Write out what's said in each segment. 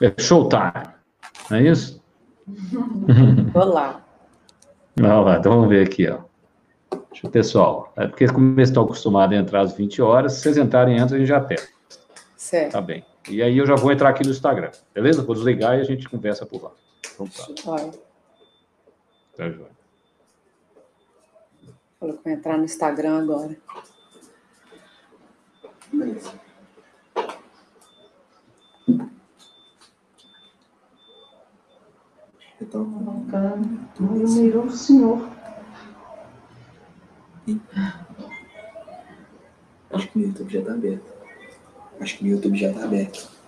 É showtime, não é isso? Olá. Não, então vamos ver aqui, ó. Pessoal, é porque como eles estão acostumados a entrar às 20 horas, se vocês entrarem antes, a gente já pega. Certo. Tá bem. E aí eu já vou entrar aqui no Instagram, beleza? Vou desligar e a gente conversa por lá. Então tá. Olha. Tá, joia. Falou que vai entrar no Instagram agora. Beleza. Estou colocando no e-mail do senhor. Acho que o YouTube já está aberto. Acho que o YouTube já está aberto.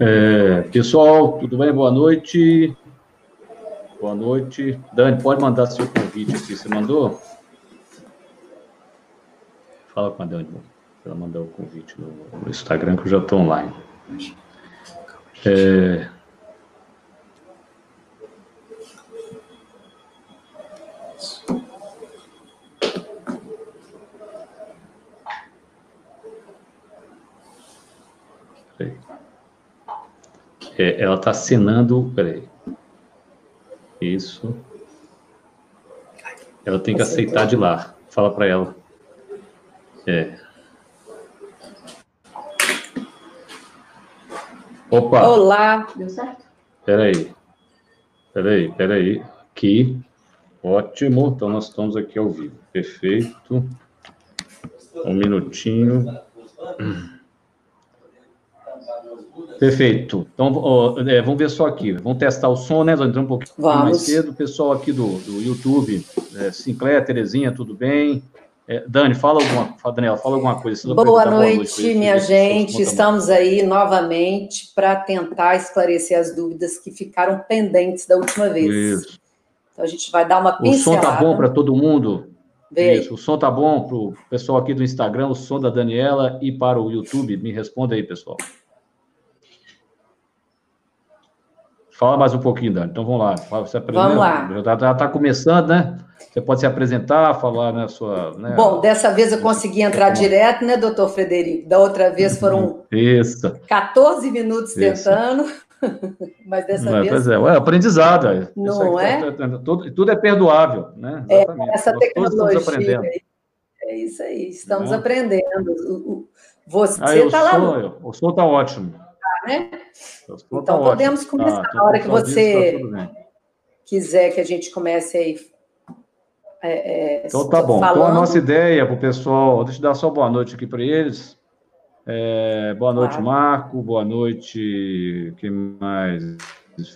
É, pessoal, tudo bem? Boa noite. Boa noite. Dani, pode mandar seu convite aqui. Você mandou? Fala com a Dani. Ela mandou o convite no, no Instagram, que eu já estou online. É, É, ela está assinando. Peraí. Isso. Ela tem que aceitar de lá. Fala para ela. É. Opa! Olá! Deu certo? Peraí. Peraí, peraí. Aqui. Ótimo. Então, nós estamos aqui ao vivo. Perfeito. Um minutinho. Perfeito. Então, ó, é, vamos ver só aqui. Vamos testar o som, né? Vamos entrar um pouquinho vamos. mais cedo. Pessoal aqui do, do YouTube, é, Sinclair, Terezinha, tudo bem? É, Dani, fala alguma, Daniela, fala alguma coisa. Boa noite, boa noite minha gente. Estamos aí novamente para tentar esclarecer as dúvidas que ficaram pendentes da última vez. Isso. Então, a gente vai dar uma pincelada. O som tá bom para todo mundo? Isso, o som tá bom para o pessoal aqui do Instagram, o som da Daniela e para o YouTube. Me responda aí, pessoal. Fala mais um pouquinho, Dani. Então vamos lá. Você vamos lá. Já está tá começando, né? Você pode se apresentar, falar na né, sua. Né, Bom, dessa vez eu consegui entrar direto, né, doutor Frederico? Da outra vez foram Isso. 14 minutos Isso. tentando. Mas dessa é, vez. Pois é, é aprendizado. É. Não é? Tudo, tudo é perdoável, né? É, essa Nós tecnologia. aprendendo. É isso aí, estamos uhum. aprendendo. Você está lá. O som está ótimo né? Então, tá podemos ótimo. começar. Tá, Na hora que você tá quiser que a gente comece aí. É, é, então tá bom. Falando... Então a nossa ideia para o pessoal, deixa eu dar só boa noite aqui para eles. É, boa noite, claro. Marco. Boa noite. Quem mais?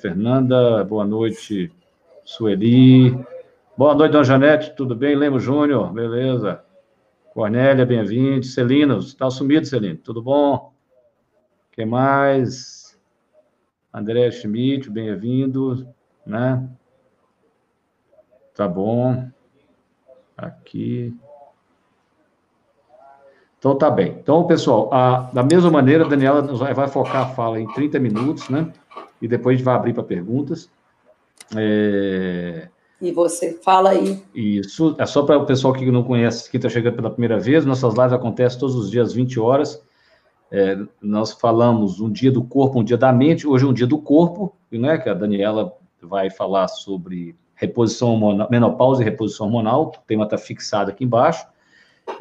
Fernanda. Boa noite, Sueli. Boa noite, Dona Janete. Tudo bem? Lemo Júnior. Beleza. Cornélia, bem-vindo. Celino, está sumido, Celino. Tudo bom? Que mais? André Schmidt, bem-vindo, né? Tá bom. Aqui. Então, tá bem. Então, pessoal, a, da mesma maneira, a Daniela vai, vai focar a fala em 30 minutos, né? E depois a gente vai abrir para perguntas. É... E você fala aí. Isso, é só para o pessoal que não conhece, que está chegando pela primeira vez, nossas lives acontecem todos os dias, 20 horas. É, nós falamos um dia do corpo, um dia da mente, hoje é um dia do corpo, né, que a Daniela vai falar sobre reposição hormonal, menopausa e reposição hormonal, o tema está fixado aqui embaixo.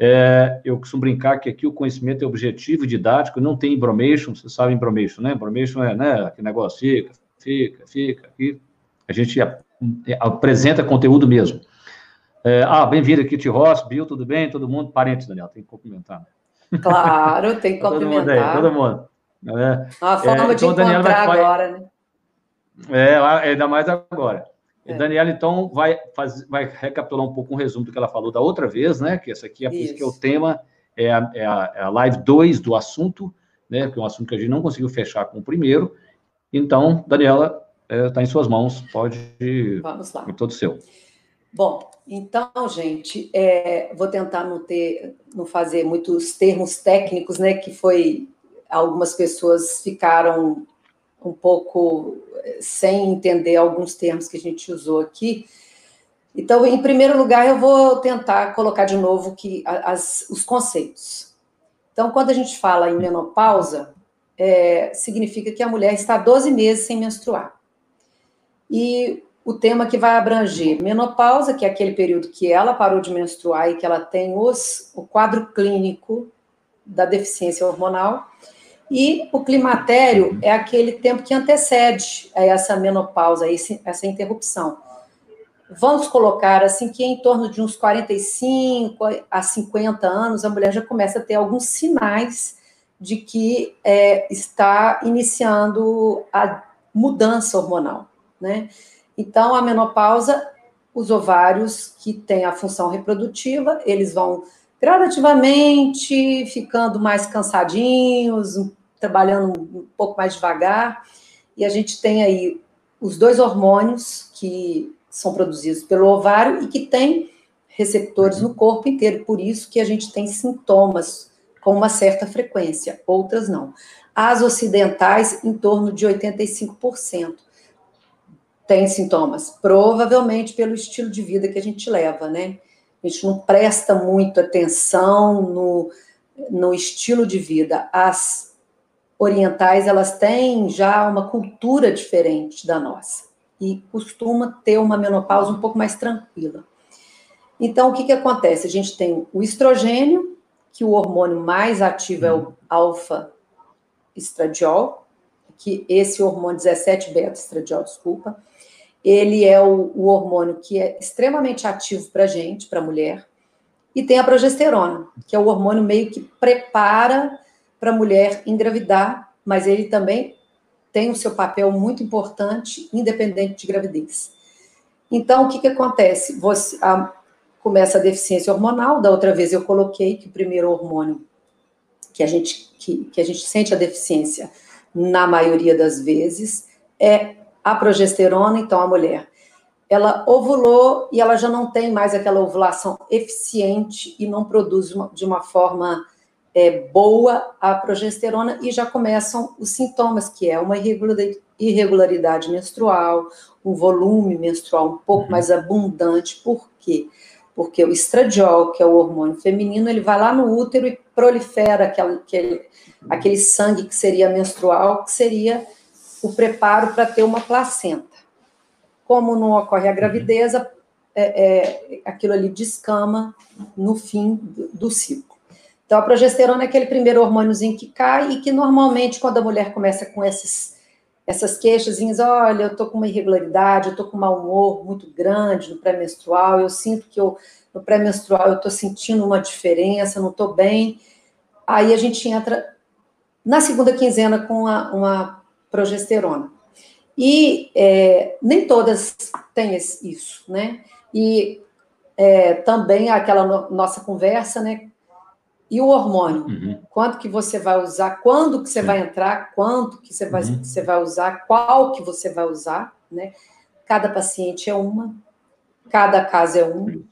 É, eu costumo brincar que aqui o conhecimento é objetivo, didático, não tem embromation, você sabe embromation, né? Embromation é, né, aquele negócio, fica, fica, fica, aqui. A gente apresenta conteúdo mesmo. É, ah, bem-vindo aqui, Tio Ross, Bill, tudo bem? Todo mundo? Parentes, Daniela, tem que cumprimentar, né? Claro, tem que cumprimentar. todo mundo. Aí, todo mundo. Uma forma é, de então encontrar vai... agora, né? É, ainda mais agora. É. Daniela, então, vai, faz, vai recapitular um pouco um resumo do que ela falou da outra vez, né? Que esse aqui é, que é o tema, é a, é a, é a live 2 do assunto, né? Que é um assunto que a gente não conseguiu fechar com o primeiro. Então, Daniela, está é, tá em suas mãos, pode. Vamos lá. É todo seu. Bom, então, gente, é, vou tentar não ter, não fazer muitos termos técnicos, né? Que foi algumas pessoas ficaram um pouco eh, sem entender alguns termos que a gente usou aqui. Então, em primeiro lugar, eu vou tentar colocar de novo que as, os conceitos. Então, quando a gente fala em menopausa, é, significa que a mulher está 12 meses sem menstruar. E o tema que vai abranger menopausa, que é aquele período que ela parou de menstruar e que ela tem os, o quadro clínico da deficiência hormonal, e o climatério é aquele tempo que antecede a essa menopausa, essa interrupção. Vamos colocar assim que em torno de uns 45 a 50 anos, a mulher já começa a ter alguns sinais de que é, está iniciando a mudança hormonal, né? Então, a menopausa, os ovários que têm a função reprodutiva, eles vão gradativamente ficando mais cansadinhos, trabalhando um pouco mais devagar, e a gente tem aí os dois hormônios que são produzidos pelo ovário e que têm receptores no corpo inteiro, por isso que a gente tem sintomas com uma certa frequência, outras não. As ocidentais, em torno de 85%. Tem sintomas, provavelmente pelo estilo de vida que a gente leva, né? A gente não presta muito atenção no, no estilo de vida. As orientais, elas têm já uma cultura diferente da nossa e costuma ter uma menopausa um pouco mais tranquila. Então, o que, que acontece? A gente tem o estrogênio, que o hormônio mais ativo é o alfa-estradiol, que esse hormônio 17-beta-estradiol, desculpa, ele é o, o, hormônio que é extremamente ativo para gente, para mulher, e tem a progesterona, que é o hormônio meio que prepara para a mulher engravidar, mas ele também tem o seu papel muito importante, independente de gravidez. Então, o que, que acontece? Você a, começa a deficiência hormonal. Da outra vez eu coloquei que o primeiro hormônio que a gente, que, que a gente sente a deficiência, na maioria das vezes, é a progesterona. Então, a mulher ela ovulou e ela já não tem mais aquela ovulação eficiente e não produz de uma forma é, boa a progesterona e já começam os sintomas, que é uma irregularidade menstrual, um volume menstrual um pouco uhum. mais abundante. Por quê? Porque o estradiol, que é o hormônio feminino, ele vai lá no útero e prolifera aquele, aquele, aquele sangue que seria menstrual, que seria o preparo para ter uma placenta. Como não ocorre a gravidez, é, é, aquilo ali descama no fim do, do ciclo. Então, a progesterona é aquele primeiro hormôniozinho que cai e que normalmente, quando a mulher começa com esses, essas queixas, olha, eu tô com uma irregularidade, eu tô com um mau humor muito grande no pré-menstrual, eu sinto que eu, no pré-menstrual eu tô sentindo uma diferença, não tô bem. Aí a gente entra na segunda quinzena com uma, uma progesterona. E é, nem todas têm isso, né? E é, também aquela no, nossa conversa, né? E o hormônio? Uhum. Quanto que você vai usar? Quando que você vai entrar? Quanto que você vai, uhum. você vai usar? Qual que você vai usar? Né? Cada paciente é uma, cada caso é um.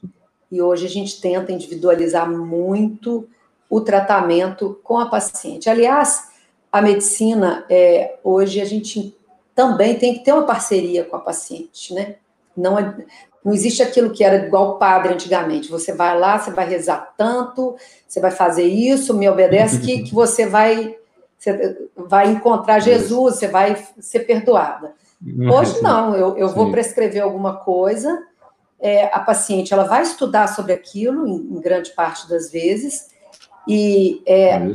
E hoje a gente tenta individualizar muito o tratamento com a paciente. Aliás, a medicina, é, hoje a gente também tem que ter uma parceria com a paciente, né? Não, não existe aquilo que era igual padre antigamente. Você vai lá, você vai rezar tanto, você vai fazer isso, me obedece, que, que você vai, você vai encontrar Jesus, você vai ser perdoada. Hoje não, eu, eu vou prescrever alguma coisa, é, a paciente ela vai estudar sobre aquilo, em, em grande parte das vezes, e é, é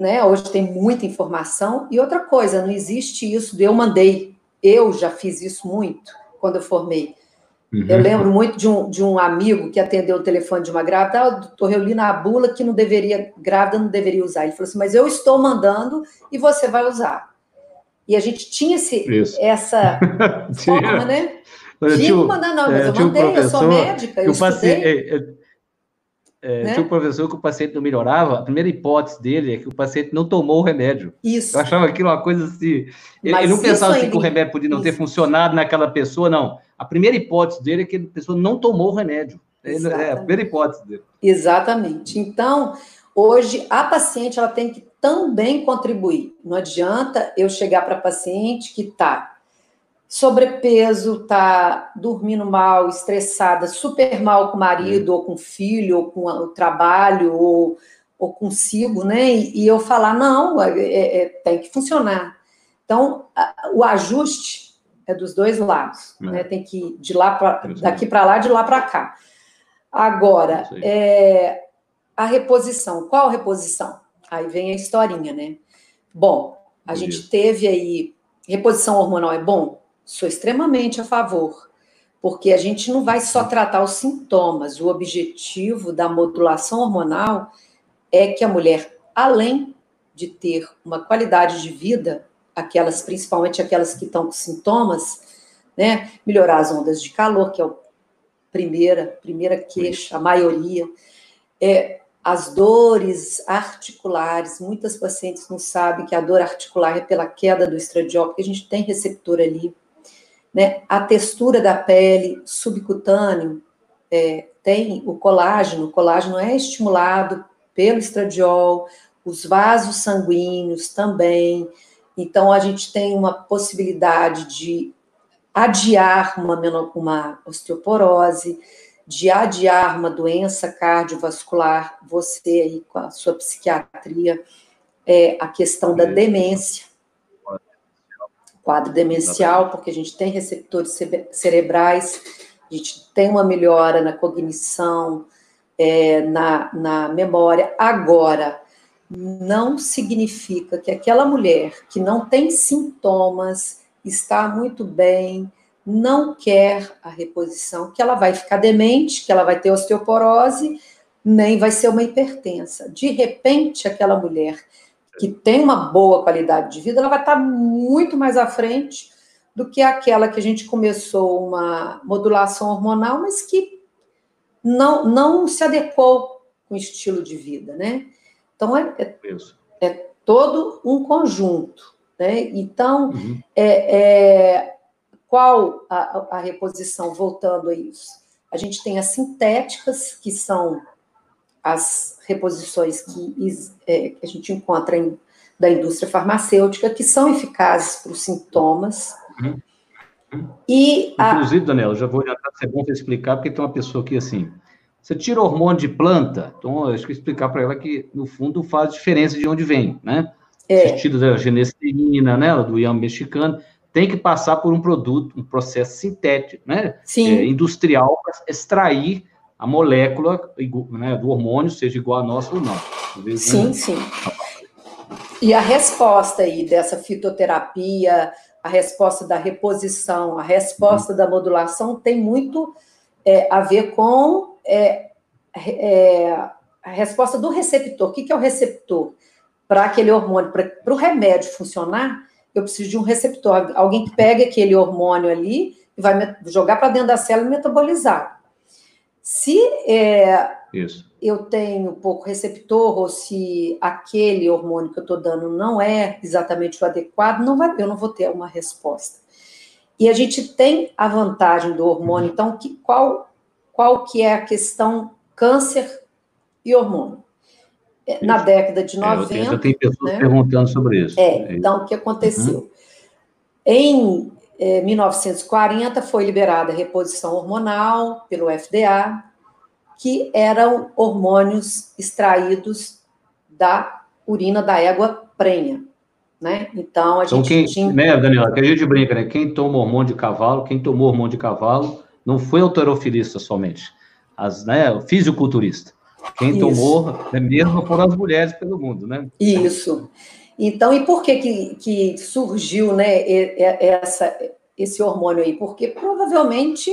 né, hoje tem muita informação. E outra coisa, não existe isso de eu mandei, eu já fiz isso muito quando eu formei. Uhum. Eu lembro muito de um, de um amigo que atendeu o telefone de uma grávida, ah, doutor, eu li na bula que não deveria, grávida não deveria usar. Ele falou assim, mas eu estou mandando e você vai usar. E a gente tinha esse, essa forma, né? Fico mandando, não, mas é, eu mandei, eu sou médica, eu paciente, é, é, é, né? Tinha um professor que o paciente não melhorava, a primeira hipótese dele é que o paciente não tomou o remédio. Isso. Eu achava aquilo uma coisa assim. Ele, ele não pensava assim, que o remédio podia não isso. ter funcionado naquela pessoa, não. A primeira hipótese dele é que a pessoa não tomou o remédio. É a primeira hipótese dele. Exatamente. Então, hoje, a paciente ela tem que também contribuir. Não adianta eu chegar para a paciente que está sobrepeso, tá dormindo mal, estressada, super mal com o marido, ou com o filho, ou com o trabalho, ou, ou consigo, né? E, e eu falar, não, é, é, é tem que funcionar. Então, a, o ajuste é dos dois lados, é. né? Tem que ir de lá pra, daqui para lá, de lá para cá. Agora, é, a reposição. Qual reposição? Aí vem a historinha, né? Bom, a gente teve aí. Reposição hormonal é bom? Sou extremamente a favor, porque a gente não vai só tratar os sintomas. O objetivo da modulação hormonal é que a mulher, além de ter uma qualidade de vida, aquelas, principalmente aquelas que estão com sintomas, né, melhorar as ondas de calor, que é a primeira, primeira queixa, a maioria, é, as dores articulares, muitas pacientes não sabem que a dor articular é pela queda do estradiol, porque a gente tem receptor ali, né? A textura da pele subcutâneo é, tem o colágeno, o colágeno é estimulado pelo estradiol, os vasos sanguíneos também. Então, a gente tem uma possibilidade de adiar uma, uma osteoporose, de adiar uma doença cardiovascular, você aí com a sua psiquiatria, é, a questão da demência, quadro demencial, porque a gente tem receptores cerebrais, a gente tem uma melhora na cognição, é, na, na memória. Agora, não significa que aquela mulher que não tem sintomas, está muito bem, não quer a reposição, que ela vai ficar demente, que ela vai ter osteoporose, nem vai ser uma hipertensa. De repente, aquela mulher que tem uma boa qualidade de vida, ela vai estar muito mais à frente do que aquela que a gente começou uma modulação hormonal, mas que não, não se adequou com o estilo de vida, né? Então, é, é, é todo um conjunto, né? Então, uhum. é, é, qual a, a reposição, voltando a isso? A gente tem as sintéticas, que são as reposições que, é, que a gente encontra em, da indústria farmacêutica, que são eficazes para os sintomas. Uhum. E Inclusive, a... Daniela, já vou adiantar, é bom você explicar, porque tem uma pessoa aqui assim. Você tira hormônio de planta, então acho que explicar para ela que, no fundo, faz diferença de onde vem, né? É. Os da genesterina, né, do iam mexicano, tem que passar por um produto, um processo sintético, né? Sim. É, industrial, para extrair a molécula né, do hormônio seja igual a nossa ou não. Sim, sim. E a resposta aí dessa fitoterapia, a resposta da reposição, a resposta uhum. da modulação tem muito é, a ver com é, é, a resposta do receptor. O que, que é o receptor? Para aquele hormônio, para o remédio funcionar, eu preciso de um receptor, alguém que pegue aquele hormônio ali e vai jogar para dentro da célula e metabolizar. Se é, eu tenho pouco receptor, ou se aquele hormônio que eu estou dando não é exatamente o adequado, não vai, eu não vou ter uma resposta. E a gente tem a vantagem do hormônio, então, que, qual, qual que é a questão câncer e hormônio? É, na década de 90. É, eu tenho pessoas né? perguntando sobre isso. É, então, o que aconteceu? Uhum. Em é, 1940 foi liberada a reposição hormonal pelo FDA, que eram hormônios extraídos da urina da égua prenha. Né? Então, a então, gente quem, tinha... né, Daniela, que a gente brinca, né? Quem toma hormônio de cavalo, quem tomou hormônio de cavalo, não foi autorofilista somente, as, né, fisiculturista. Quem Isso. tomou, né, mesmo foram as mulheres pelo mundo, né? Isso. Então, e por que, que, que surgiu né, essa, esse hormônio aí? Porque provavelmente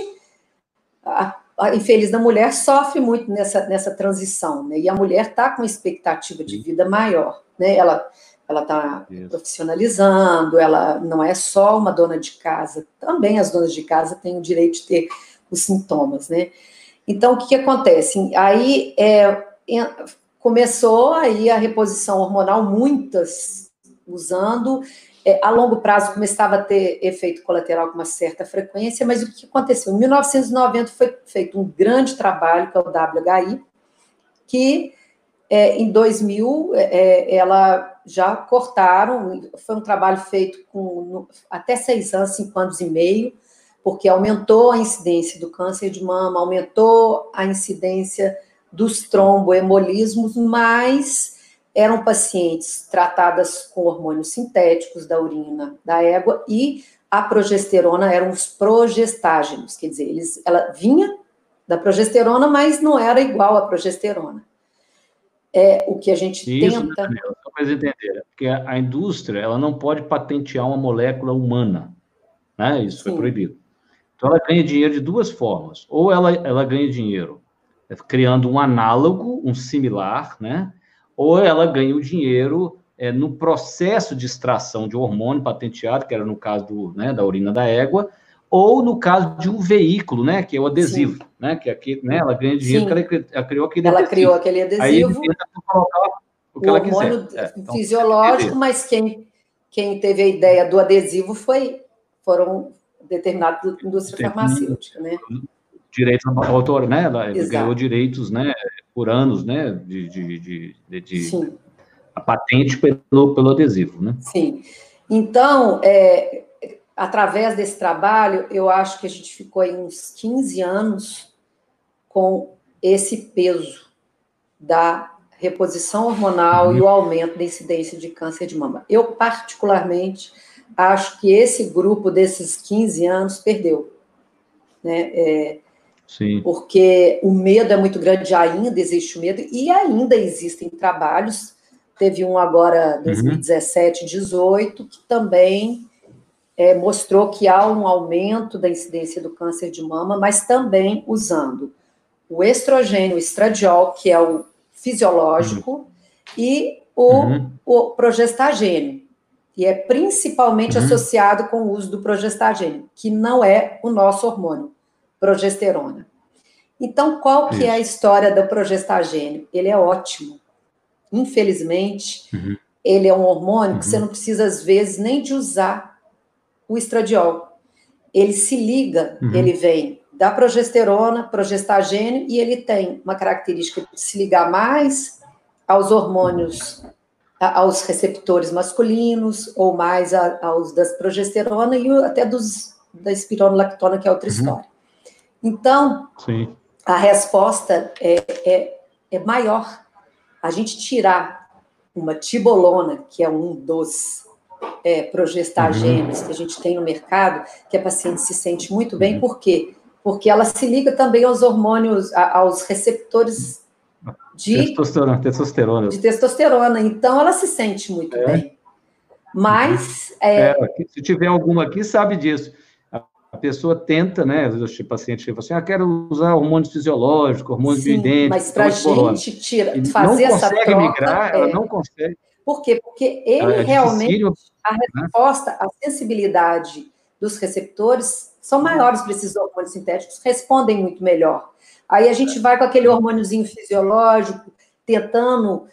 a, a infeliz da mulher sofre muito nessa, nessa transição, né? E a mulher está com expectativa de vida maior, né? Ela, ela está profissionalizando, ela não é só uma dona de casa, também as donas de casa têm o direito de ter os sintomas, né? Então, o que, que acontece? Aí é, começou aí a reposição hormonal, muitas usando, é, a longo prazo começava a ter efeito colateral com uma certa frequência, mas o que aconteceu? Em 1990 foi feito um grande trabalho, que é o WHI, que é, em 2000 é, é, ela já cortaram, foi um trabalho feito com no, até seis anos, cinco anos e meio, porque aumentou a incidência do câncer de mama, aumentou a incidência dos tromboembolismos, mas eram pacientes tratadas com hormônios sintéticos da urina da égua e a progesterona eram os progestágenos, quer dizer, eles, ela vinha da progesterona, mas não era igual à progesterona. É o que a gente Isso, tenta. Né, só para entender, porque a, indústria ela não pode patentear uma molécula humana, né? Isso Sim. foi proibido. Então ela ganha dinheiro de duas formas. Ou ela, ela ganha dinheiro criando um análogo, um similar, né? ou ela ganha o dinheiro é, no processo de extração de hormônio patenteado, que era no caso do, né, da urina da égua, ou no caso de um veículo, né, que é o adesivo, Sim. né, que aqui, né, ela ganha dinheiro porque ela, ela, criou aquele ela adesivo. criou aquele adesivo. Aí o que o ela hormônio. É, então, fisiológico, mas quem, quem teve a ideia do adesivo foi foram determinados indústria farmacêutica, né? Direitos autor, né? Ela Exato. ganhou direitos, né? por anos, né, de, de, de, de a patente pelo, pelo adesivo, né? Sim. Então, é, através desse trabalho, eu acho que a gente ficou aí uns 15 anos com esse peso da reposição hormonal uhum. e o aumento da incidência de câncer de mama. Eu, particularmente, acho que esse grupo desses 15 anos perdeu. Né? É, Sim. Porque o medo é muito grande, ainda existe o medo, e ainda existem trabalhos. Teve um agora, 2017, uhum. 18, que também é, mostrou que há um aumento da incidência do câncer de mama, mas também usando o estrogênio, o estradiol, que é o fisiológico, uhum. e o, uhum. o progestagênio, que é principalmente uhum. associado com o uso do progestagênio, que não é o nosso hormônio progesterona. Então, qual que Isso. é a história do progestagênio? Ele é ótimo. Infelizmente, uhum. ele é um hormônio uhum. que você uhum. não precisa, às vezes, nem de usar o estradiol. Ele se liga, uhum. ele vem da progesterona, progestagênio, e ele tem uma característica de se ligar mais aos hormônios, aos receptores masculinos, ou mais aos das progesterona e até dos da espironolactona, que é outra uhum. história. Então, Sim. A resposta é, é, é maior. A gente tirar uma tibolona, que é um dos é, progestagênios uhum. que a gente tem no mercado, que a paciente se sente muito bem, uhum. por quê? Porque ela se liga também aos hormônios, aos receptores de testosterona, testosterona. De testosterona. Então ela se sente muito é. bem. Mas. É, é, se tiver alguma aqui, sabe disso a pessoa tenta, né? O paciente fala assim: ah, quero usar hormônios fisiológicos, hormônios Sim, bioidênticos. Mas para a gente tira, fazer essa troca. Migrar, é... Ela não consegue. Por quê? Porque ele é realmente, a né? resposta, a sensibilidade dos receptores são maiores para esses hormônios sintéticos, respondem muito melhor. Aí a gente vai com aquele hormôniozinho fisiológico, tentando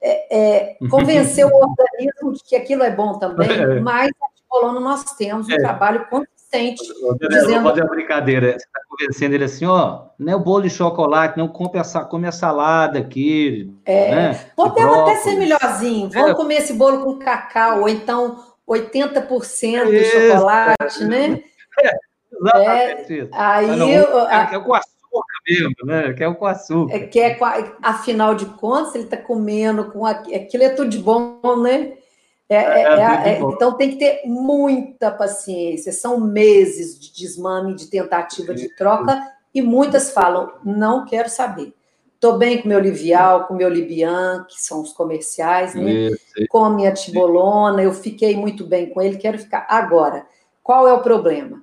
é, é, convencer o organismo de que aquilo é bom também, é. mas a nós temos um é. trabalho consistente. Dizendo... Fazer uma brincadeira. Você está convencendo ele assim, ó, não é o bolo de chocolate, não come a, come a salada aqui. É, né? podemos até ser melhorzinho. Vamos é. comer esse bolo com cacau, ou então 80% é isso, chocolate, né? É, exatamente é, Aí, não, eu, é, é com açúcar mesmo, né? Que é com açúcar. É, que é, afinal de contas, ele está comendo com aquilo é tudo de bom, né? É, é, é, é, é então tem que ter muita paciência. São meses de desmame, de tentativa de troca, e muitas falam: não quero saber. Estou bem com meu Livial, com meu Libian, que são os comerciais, né? com a minha tibolona, eu fiquei muito bem com ele, quero ficar. Agora, qual é o problema?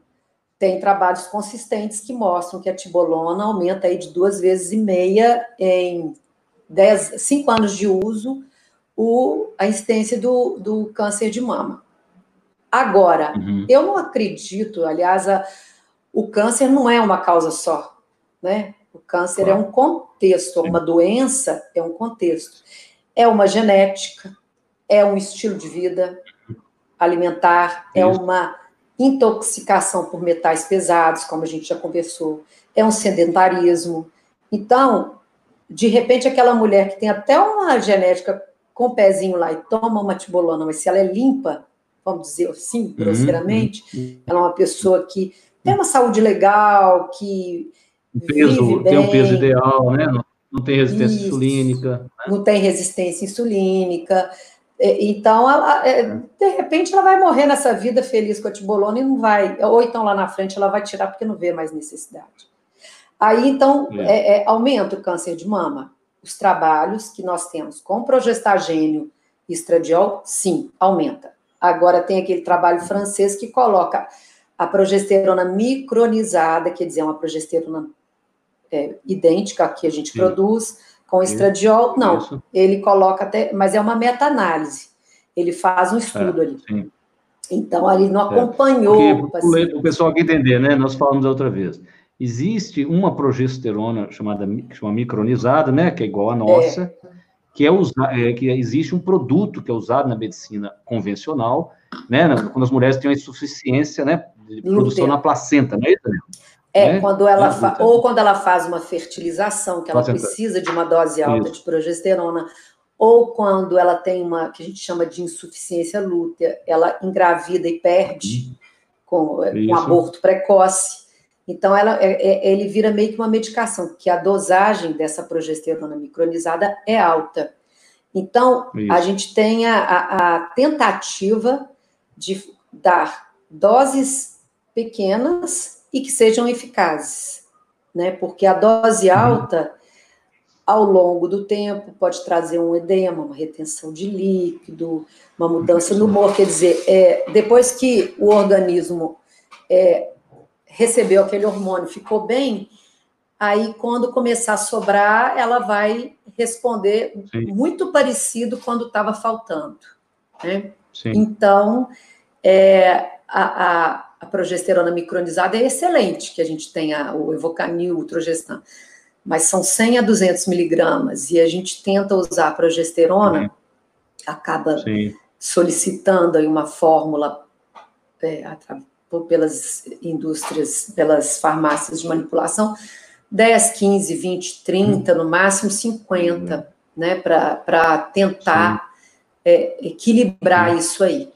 Tem trabalhos consistentes que mostram que a tibolona aumenta aí de duas vezes e meia em dez, cinco anos de uso o, a incidência do, do câncer de mama. Agora, uhum. eu não acredito, aliás, a, o câncer não é uma causa só, né? O câncer claro. é um contexto, uma doença é um contexto. É uma genética, é um estilo de vida alimentar, é Isso. é uma intoxicação por metais pesados, como a gente já conversou, é um sedentarismo. Então, de repente, aquela mulher que tem até uma genética com o pezinho lá e toma uma tibolona, mas se ela é limpa, vamos dizer assim, uhum, grosseiramente, uhum. ela é uma pessoa que tem uma saúde legal, que um peso, tem um peso ideal, né? Não, tem resistência Isso, insulínica. Né? Não tem resistência insulínica. É, então, ela, é, de repente, ela vai morrer nessa vida feliz com a tibolona e não vai, ou então lá na frente ela vai tirar porque não vê mais necessidade. Aí, então, é. É, é aumenta o câncer de mama. Os trabalhos que nós temos com progestagênio e estradiol, sim, aumenta. Agora tem aquele trabalho francês que coloca a progesterona micronizada, quer dizer, uma progesterona é, idêntica à que a gente sim. produz, com estradiol, não. Isso. Ele coloca até, mas é uma meta-análise. Ele faz um estudo é, ali. Sim. Então, ali não acompanhou. Porque, o pessoal aqui entender, né? Nós falamos outra vez. Existe uma progesterona chamada chama micronizada, né? Que é igual à nossa, é. que é, usa, é que existe um produto que é usado na medicina convencional, né? Quando as mulheres têm uma insuficiência, né? De produção na placenta, não é isso? É, né? quando ela fa... ou quando ela faz uma fertilização, que ela precisa de uma dose alta Isso. de progesterona, ou quando ela tem uma que a gente chama de insuficiência lútea, ela engravida e perde com, é, com aborto precoce. Então, ela, é, é, ele vira meio que uma medicação, que a dosagem dessa progesterona micronizada é alta. Então, Isso. a gente tem a, a, tentativa de dar doses pequenas e que sejam eficazes, né? Porque a dose uhum. alta, ao longo do tempo, pode trazer um edema, uma retenção de líquido, uma mudança no humor. Quer dizer, é, depois que o organismo é, recebeu aquele hormônio, ficou bem, aí quando começar a sobrar, ela vai responder Sim. muito parecido quando estava faltando. Né? Então, é, a, a a progesterona micronizada é excelente, que a gente tem a, o Evocanil, o Trogestan, mas são 100 a 200 miligramas, e a gente tenta usar a progesterona, Sim. acaba Sim. solicitando aí uma fórmula é, pelas indústrias, pelas farmácias de manipulação, 10, 15, 20, 30, no máximo 50, uhum. né, para tentar é, equilibrar Sim. isso aí.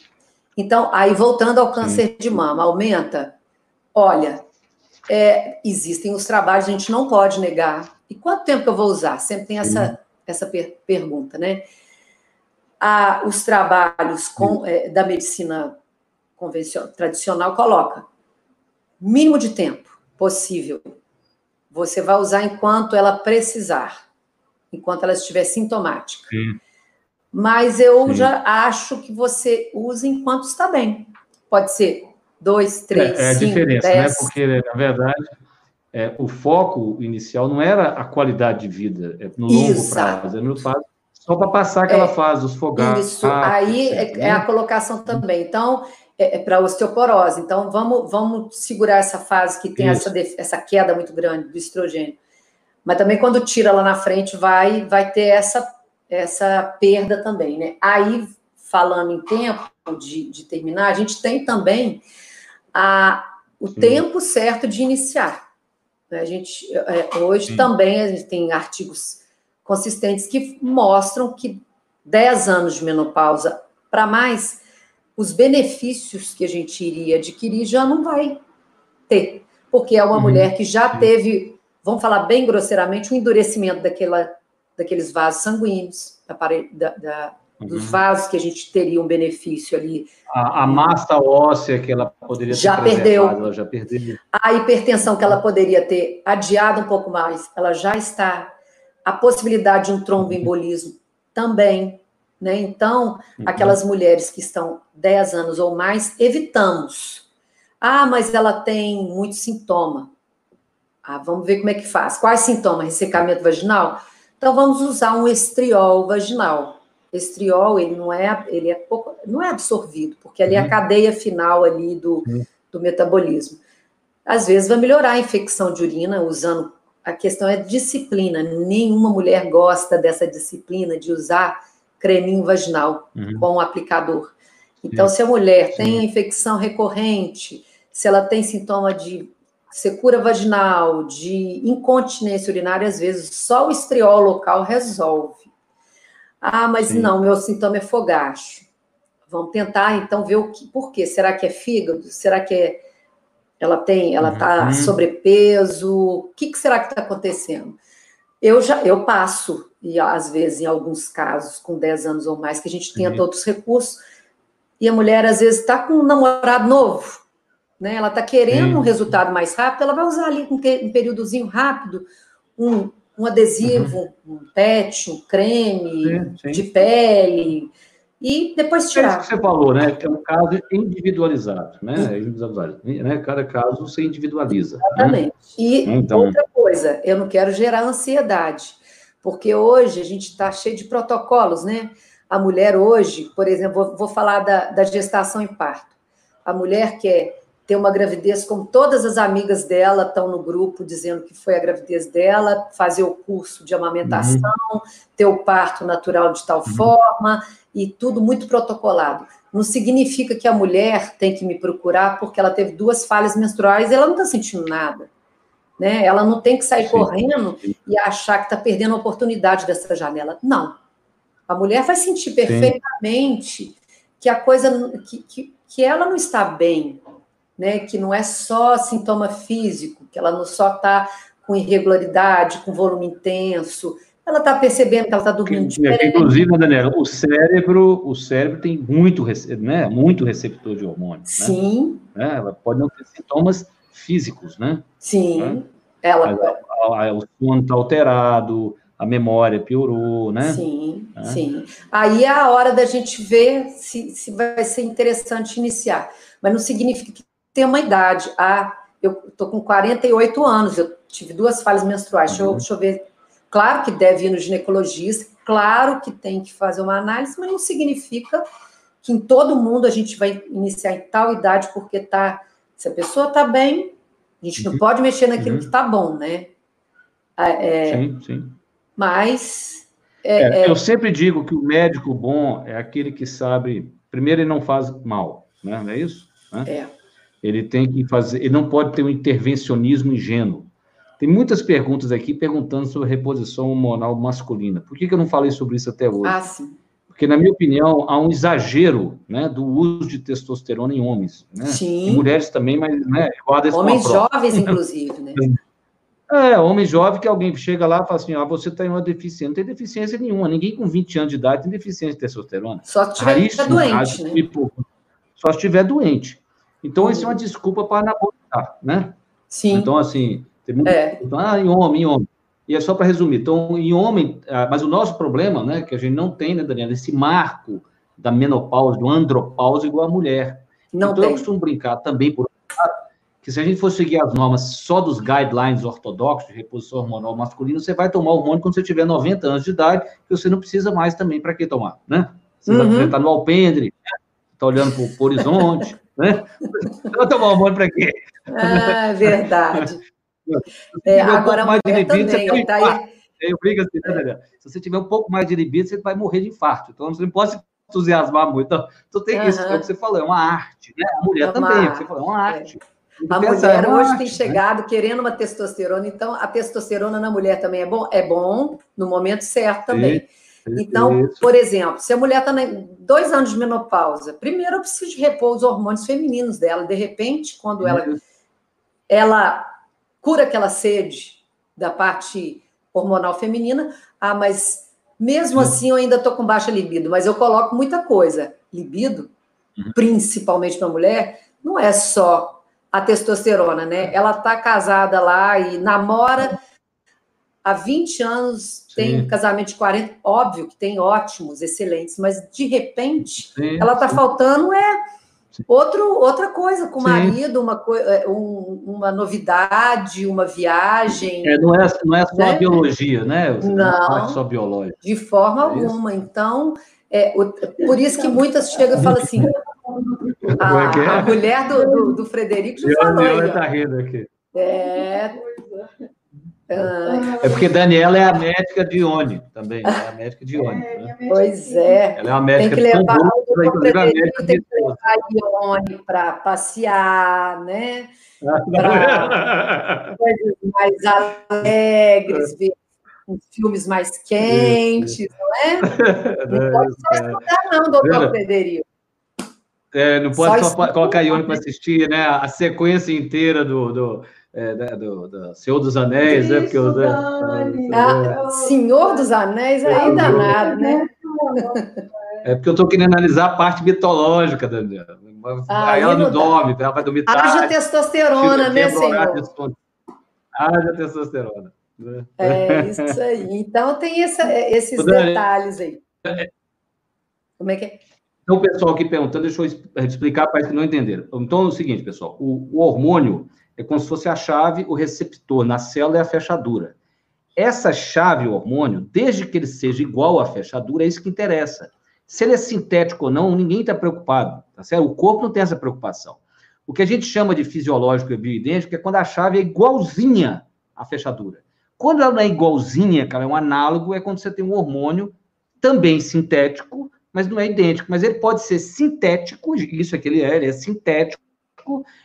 Então, aí voltando ao câncer de mama, aumenta? Olha, é, existem os trabalhos, a gente não pode negar. E quanto tempo que eu vou usar? Sempre tem essa, essa per pergunta, né? Ah, os trabalhos com, é, da medicina convencional, tradicional coloca mínimo de tempo possível. Você vai usar enquanto ela precisar, enquanto ela estiver sintomática. Sim. Mas eu Sim. já acho que você usa enquanto está bem. Pode ser dois, três, é, é cinco, a diferença, né? dez. né? Porque, na verdade, é, o foco inicial não era a qualidade de vida, é no longo Isso. prazo, é no prazo só para passar aquela é, fase, os fogares. Isso, aí é, é, a colocação também. Então, é, é para osteoporose. Então, vamos, vamos segurar essa fase que tem essa, essa queda muito grande do estrogênio. Mas também quando tira lá na frente, vai, vai ter essa essa perda também, né? Aí, falando em tempo de, de terminar, a gente tem também a, o Sim. tempo certo de iniciar. Né? A gente, é, hoje Sim. também a gente tem artigos consistentes que mostram que 10 anos de menopausa para mais, os benefícios que a gente iria adquirir já não vai ter, porque é uma uhum. mulher que já teve, vamos falar bem grosseiramente, um endurecimento daquela daqueles vasos sanguíneos, da, da, dos uhum. vasos que a gente teria um benefício ali. A, a massa óssea que ela poderia já ter perdeu. Ela já perdeu. A hipertensão que ela poderia ter adiado um pouco mais, ela já está. A possibilidade de um tromboembolismo também. Né? Então, uhum. aquelas mulheres que estão 10 anos ou mais, evitamos. Ah, mas ela tem muito sintoma. Ah, vamos ver como é que faz. Quais sintomas? Ressecamento vaginal? Então, vamos usar um estriol vaginal. estriol, ele não é, ele é pouco, não é absorvido, porque ali é a uhum. cadeia final ali do, uhum. do metabolismo. Às vezes vai melhorar a infecção de urina usando, a questão é disciplina, nenhuma mulher gosta dessa disciplina de usar creminho vaginal uhum. com o aplicador. Então, Sim. se a mulher tem a infecção recorrente, se ela tem sintoma de secura vaginal, de incontinência urinária, às vezes só o estriol local resolve. Ah, mas Sim. não, meu sintoma é fogacho. Vamos tentar então ver o que, por quê? Será que é fígado? Será que é, ela tem, ela está uhum. sobrepeso? O que, que será que está acontecendo? Eu já eu passo, e às vezes, em alguns casos, com 10 anos ou mais, que a gente tenta uhum. outros recursos, e a mulher às vezes está com um namorado novo, né? Ela está querendo um resultado mais rápido, ela vai usar ali um, um períodozinho rápido, um, um adesivo, uhum. um pet, um creme sim, sim. de pele, e depois tirar. É isso que você falou, né? É um caso individualizado, né? Individualizado, né? Cada caso você individualiza. Né? Exatamente. Né? E então... outra coisa, eu não quero gerar ansiedade, porque hoje a gente está cheio de protocolos, né? A mulher hoje, por exemplo, vou, vou falar da, da gestação em parto. A mulher quer ter uma gravidez como todas as amigas dela estão no grupo dizendo que foi a gravidez dela, fazer o curso de amamentação, uhum. ter o parto natural de tal uhum. forma e tudo muito protocolado. Não significa que a mulher tem que me procurar porque ela teve duas falhas menstruais e ela não está sentindo nada. Né? Ela não tem que sair Sim. correndo e achar que está perdendo a oportunidade dessa janela. Não. A mulher vai sentir perfeitamente Sim. que a coisa que, que, que ela não está bem, né, que não é só sintoma físico, que ela não só está com irregularidade, com volume intenso, ela está percebendo que ela está dormindo que, diferente. Inclusive, Daniela, o cérebro, o cérebro tem muito, né, muito receptor de hormônio. Sim. Né? Ela pode não ter sintomas físicos, né? Sim. Né? Ela... o sono está alterado, a memória piorou, né? Sim, é. sim. Aí é a hora da gente ver se, se vai ser interessante iniciar. Mas não significa que tem uma idade. Ah, eu estou com 48 anos, eu tive duas falhas menstruais. Deixa eu, uhum. deixa eu ver. Claro que deve ir no ginecologista, claro que tem que fazer uma análise, mas não significa que em todo mundo a gente vai iniciar em tal idade porque tá. Se a pessoa está bem, a gente não uhum. pode mexer naquilo uhum. que está bom, né? Ah, é, sim, sim. Mas. É, é, é, eu sempre digo que o médico bom é aquele que sabe. Primeiro, ele não faz mal, né? não é isso? Né? É. Ele tem que fazer, ele não pode ter um intervencionismo ingênuo. Tem muitas perguntas aqui perguntando sobre reposição hormonal masculina. Por que, que eu não falei sobre isso até hoje? Ah, sim. Porque, na minha opinião, há um exagero né, do uso de testosterona em homens. Né? Sim. Em mulheres também, mas né, Homens jovens, inclusive, né? É, homem jovem que alguém chega lá e fala assim, ah, você tem uma deficiência. Não tem deficiência nenhuma. Ninguém com 20 anos de idade tem deficiência de testosterona. Só se estiver doente, né? Só se estiver doente. Então, isso é uma desculpa para anabolizar, né? Sim. Então, assim, tem muito... É. Ah, em homem, em homem. E é só para resumir. Então, em homem, ah, mas o nosso problema, né, que a gente não tem, né, Daniela, esse marco da menopausa, do andropausa igual a mulher. Não então, tem. eu costumo brincar também, por que se a gente for seguir as normas só dos guidelines ortodoxos de reposição hormonal masculina, você vai tomar hormônio quando você tiver 90 anos de idade, que você não precisa mais também para que tomar, né? Você uhum. está no alpendre, está olhando para o horizonte, né? Vai tomar hormônio para quê? Ah, verdade. É, agora, um mais de libido, também, você tá aí... Eu assim, né, Se você tiver um pouco mais de libido, você vai morrer de infarto. Então, você não pode se entusiasmar muito. Então, tu tem uhum. isso, é o que você falou, é uma arte. Né? A mulher é também, você falou, é uma arte. É. A mulher hoje arte, tem né? chegado querendo uma testosterona, então a testosterona na mulher também é bom? É bom, no momento certo também. Então, Isso. por exemplo, se a mulher está dois anos de menopausa, primeiro eu preciso repor os hormônios femininos dela. De repente, quando ela, ela cura aquela sede da parte hormonal feminina, ah, mas mesmo Sim. assim eu ainda estou com baixa libido, mas eu coloco muita coisa. Libido, uhum. principalmente para mulher, não é só a testosterona, né? Ela está casada lá e namora há 20 anos, Sim. tem um casamento de 40, óbvio que tem ótimos, excelentes, mas de repente Sim. ela está faltando é outro, outra coisa com o marido, uma, é, um, uma novidade, uma viagem. É, não, é, não é só né? a biologia, né? Não, não é só biológica. De forma é alguma. Então, É, o, por isso que muitas chegam e falam assim. A, é é? a mulher do, do, do Frederico já falou. Ela está rindo aqui. É. É porque Daniela é a médica de Ione também, é a médica de Ione. Né? Pois é. Ela é uma médica tem que levar o Frederico tem que levar Ione para passear, né? Para coisas mais alegres, ver filmes mais quentes, não é? Não pode só estudar, não, doutor Frederico. É, não pode só, só colocar Ione para assistir, né? A sequência inteira do, do, é, né, do, do, Senhor dos Anéis, Isso, né? Porque eu, ah, Senhor dos Anéis é aí danado, né? É porque eu estou querendo analisar a parte mitológica, Daniela. Ah, aí ela não dorme, ela vai dormir tarde. Haja testosterona, né, senhor? Haja testosterona. Né? É isso aí. Então tem essa, esses detalhes aí. Como é que é? Então, o pessoal aqui perguntando, deixa eu explicar para que não entenderam. Então, é o seguinte, pessoal, o, o, hormônio é como se fosse a chave, o receptor na célula é a fechadura. Essa chave, o hormônio, desde que ele seja igual à fechadura, é isso que interessa. Se ele é sintético ou não, ninguém está preocupado, tá certo? O corpo não tem essa preocupação. O que a gente chama de fisiológico e bioidêntico é quando a chave é igualzinha à fechadura. Quando ela não é igualzinha, cara, é um análogo, é quando você tem um hormônio também sintético, mas não é idêntico. Mas ele pode ser sintético, isso é que ele é, ele é sintético,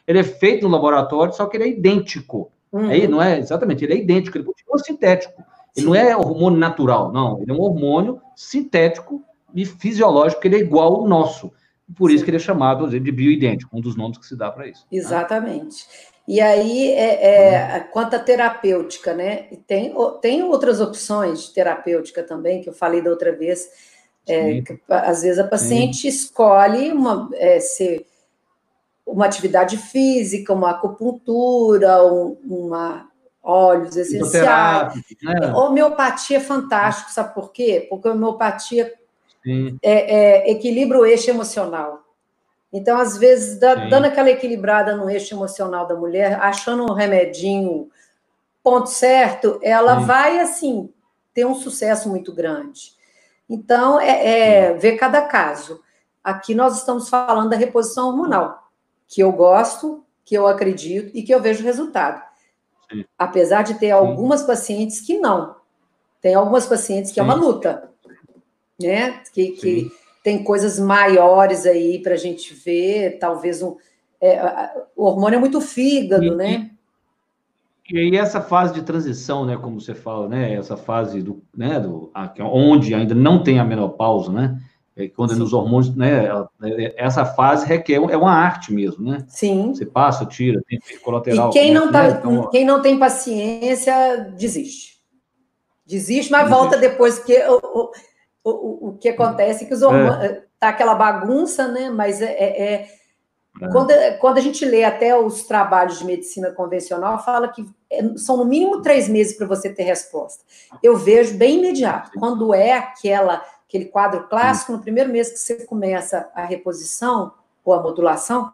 ele é feito no laboratório, só que ele é idêntico. Uhum. Aí, não é exatamente, ele é idêntico, ele continua sintético. Ele Sim. não é hormônio natural, não. Ele é um hormônio sintético e fisiológico, ele é igual ao nosso. Por isso que ele é chamado de bioidêntico, um dos nomes que se dá para isso. Né? Exatamente. Né? E aí, é, é, quanto à terapêutica, né? Tem, tem outras opções de terapêutica também, que eu falei da outra vez. É, que, às vezes a paciente Sim. escolhe uma, é, ser uma atividade física, uma acupuntura, um, uma óleos essenciais. Né? Homeopatia é fantástico, sabe por quê? Porque a homeopatia é, é, equilibra o eixo emocional. Então, às vezes, dá, dando aquela equilibrada no eixo emocional da mulher, achando um remedinho ponto certo, ela Sim. vai, assim, ter um sucesso muito grande. Então, é, é ver cada caso. Aqui nós estamos falando da reposição hormonal, que eu gosto, que eu acredito e que eu vejo resultado. Sim. Apesar de ter algumas pacientes que não. Tem algumas pacientes que Sim. é uma luta, né? Que, que tem coisas maiores aí para a gente ver, talvez um. É, o hormônio é muito fígado, e, né? E, e essa fase de transição, né, como você fala, né, essa fase do, né, do, onde ainda não tem a menopausa, né, é quando Sim. nos hormônios, né, essa fase requer é uma arte mesmo, né? Sim. Você passa, tira, tem colateral. E quem não tá, né? então, quem não tem paciência desiste, desiste, mas volta depois porque o, o, o que acontece é que os hormônios. É. Tá aquela bagunça, né? Mas é, é, é, é. Quando, quando a gente lê até os trabalhos de medicina convencional, fala que é, são no mínimo três meses para você ter resposta. Eu vejo bem imediato. Quando é aquela, aquele quadro clássico, no primeiro mês que você começa a reposição ou a modulação,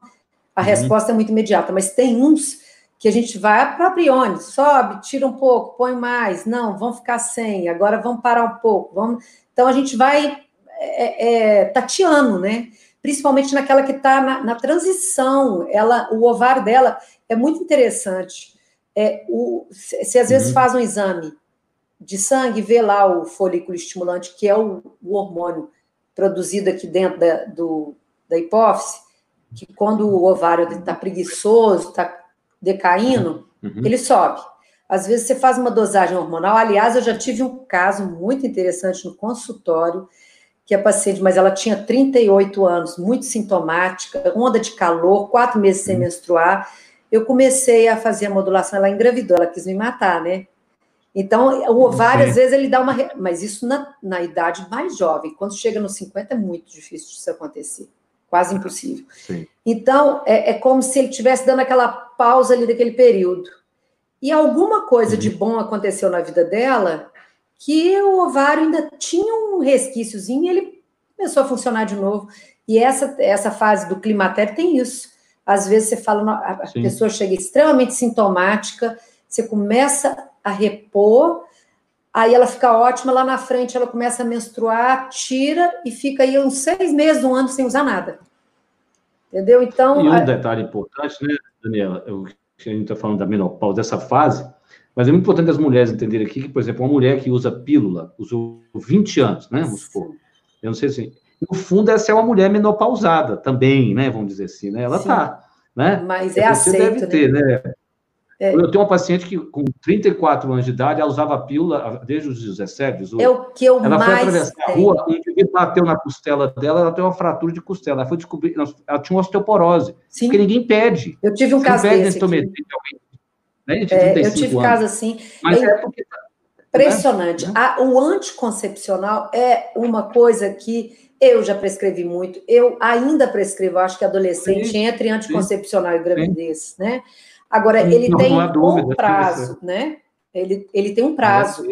a uhum. resposta é muito imediata. Mas tem uns que a gente vai, a própria Ione, sobe, tira um pouco, põe mais, não, vamos ficar sem, agora vamos parar um pouco, vamos então a gente vai é, é, tateando, né? Principalmente naquela que está na, na, transição, ela, o ovário dela é muito interessante. É, o, se, se às vezes uhum. faz um exame de sangue, vê lá o folículo estimulante, que é o, o hormônio produzido aqui dentro da, do, da hipófise, que quando o ovário está preguiçoso, está decaindo, uhum. ele sobe. Às vezes você faz uma dosagem hormonal. Aliás, eu já tive um caso muito interessante no consultório, que a paciente, mas ela tinha 38 anos, muito sintomática, onda de calor, quatro meses sem uhum. menstruar. Eu comecei a fazer a modulação, ela engravidou, ela quis me matar, né? Então, o ovário, às vezes, ele dá uma. Mas isso na, na idade mais jovem. Quando chega nos 50, é muito difícil isso acontecer. Quase impossível. Sim. Então, é, é como se ele estivesse dando aquela pausa ali daquele período. E alguma coisa de uhum. bom aconteceu na vida dela que o ovário ainda tinha um resquíciozinho e ele começou a funcionar de novo. E essa, essa fase do climatério tem isso. Às vezes você fala, a Sim. pessoa chega extremamente sintomática, você começa a repor, Aí ela fica ótima, lá na frente ela começa a menstruar, tira e fica aí uns seis meses, um ano sem usar nada. Entendeu? Então. E um a... detalhe importante, né, Daniela? Eu, a gente está falando da menopausa, dessa fase, mas é muito importante as mulheres entenderem aqui que, por exemplo, uma mulher que usa pílula, usou 20 anos, né? Vamos supor. Eu não sei se. No fundo, essa é uma mulher menopausada também, né? Vamos dizer assim, né? Ela está. Né? Mas é Você aceito, deve ter, né? É. Eu tenho uma paciente que, com 34 anos de idade, ela usava pílula desde os 17, 18. É o que eu ela mais foi atravessar a rua, um indivíduo bateu na costela dela, ela tem uma fratura de costela. Ela foi descobrir, ela tinha uma osteoporose. Sim. Porque ninguém pede. Eu tive um Você caso desse alguém, né, de é, eu tive anos. caso assim. Mas é, é porque... Impressionante. Né? A, o anticoncepcional é uma coisa que eu já prescrevi muito, eu ainda prescrevo, acho que adolescente sim, entra em anticoncepcional sim, e gravidez, sim. né? Agora, ele não, tem não um prazo, né? Ele, ele tem um prazo.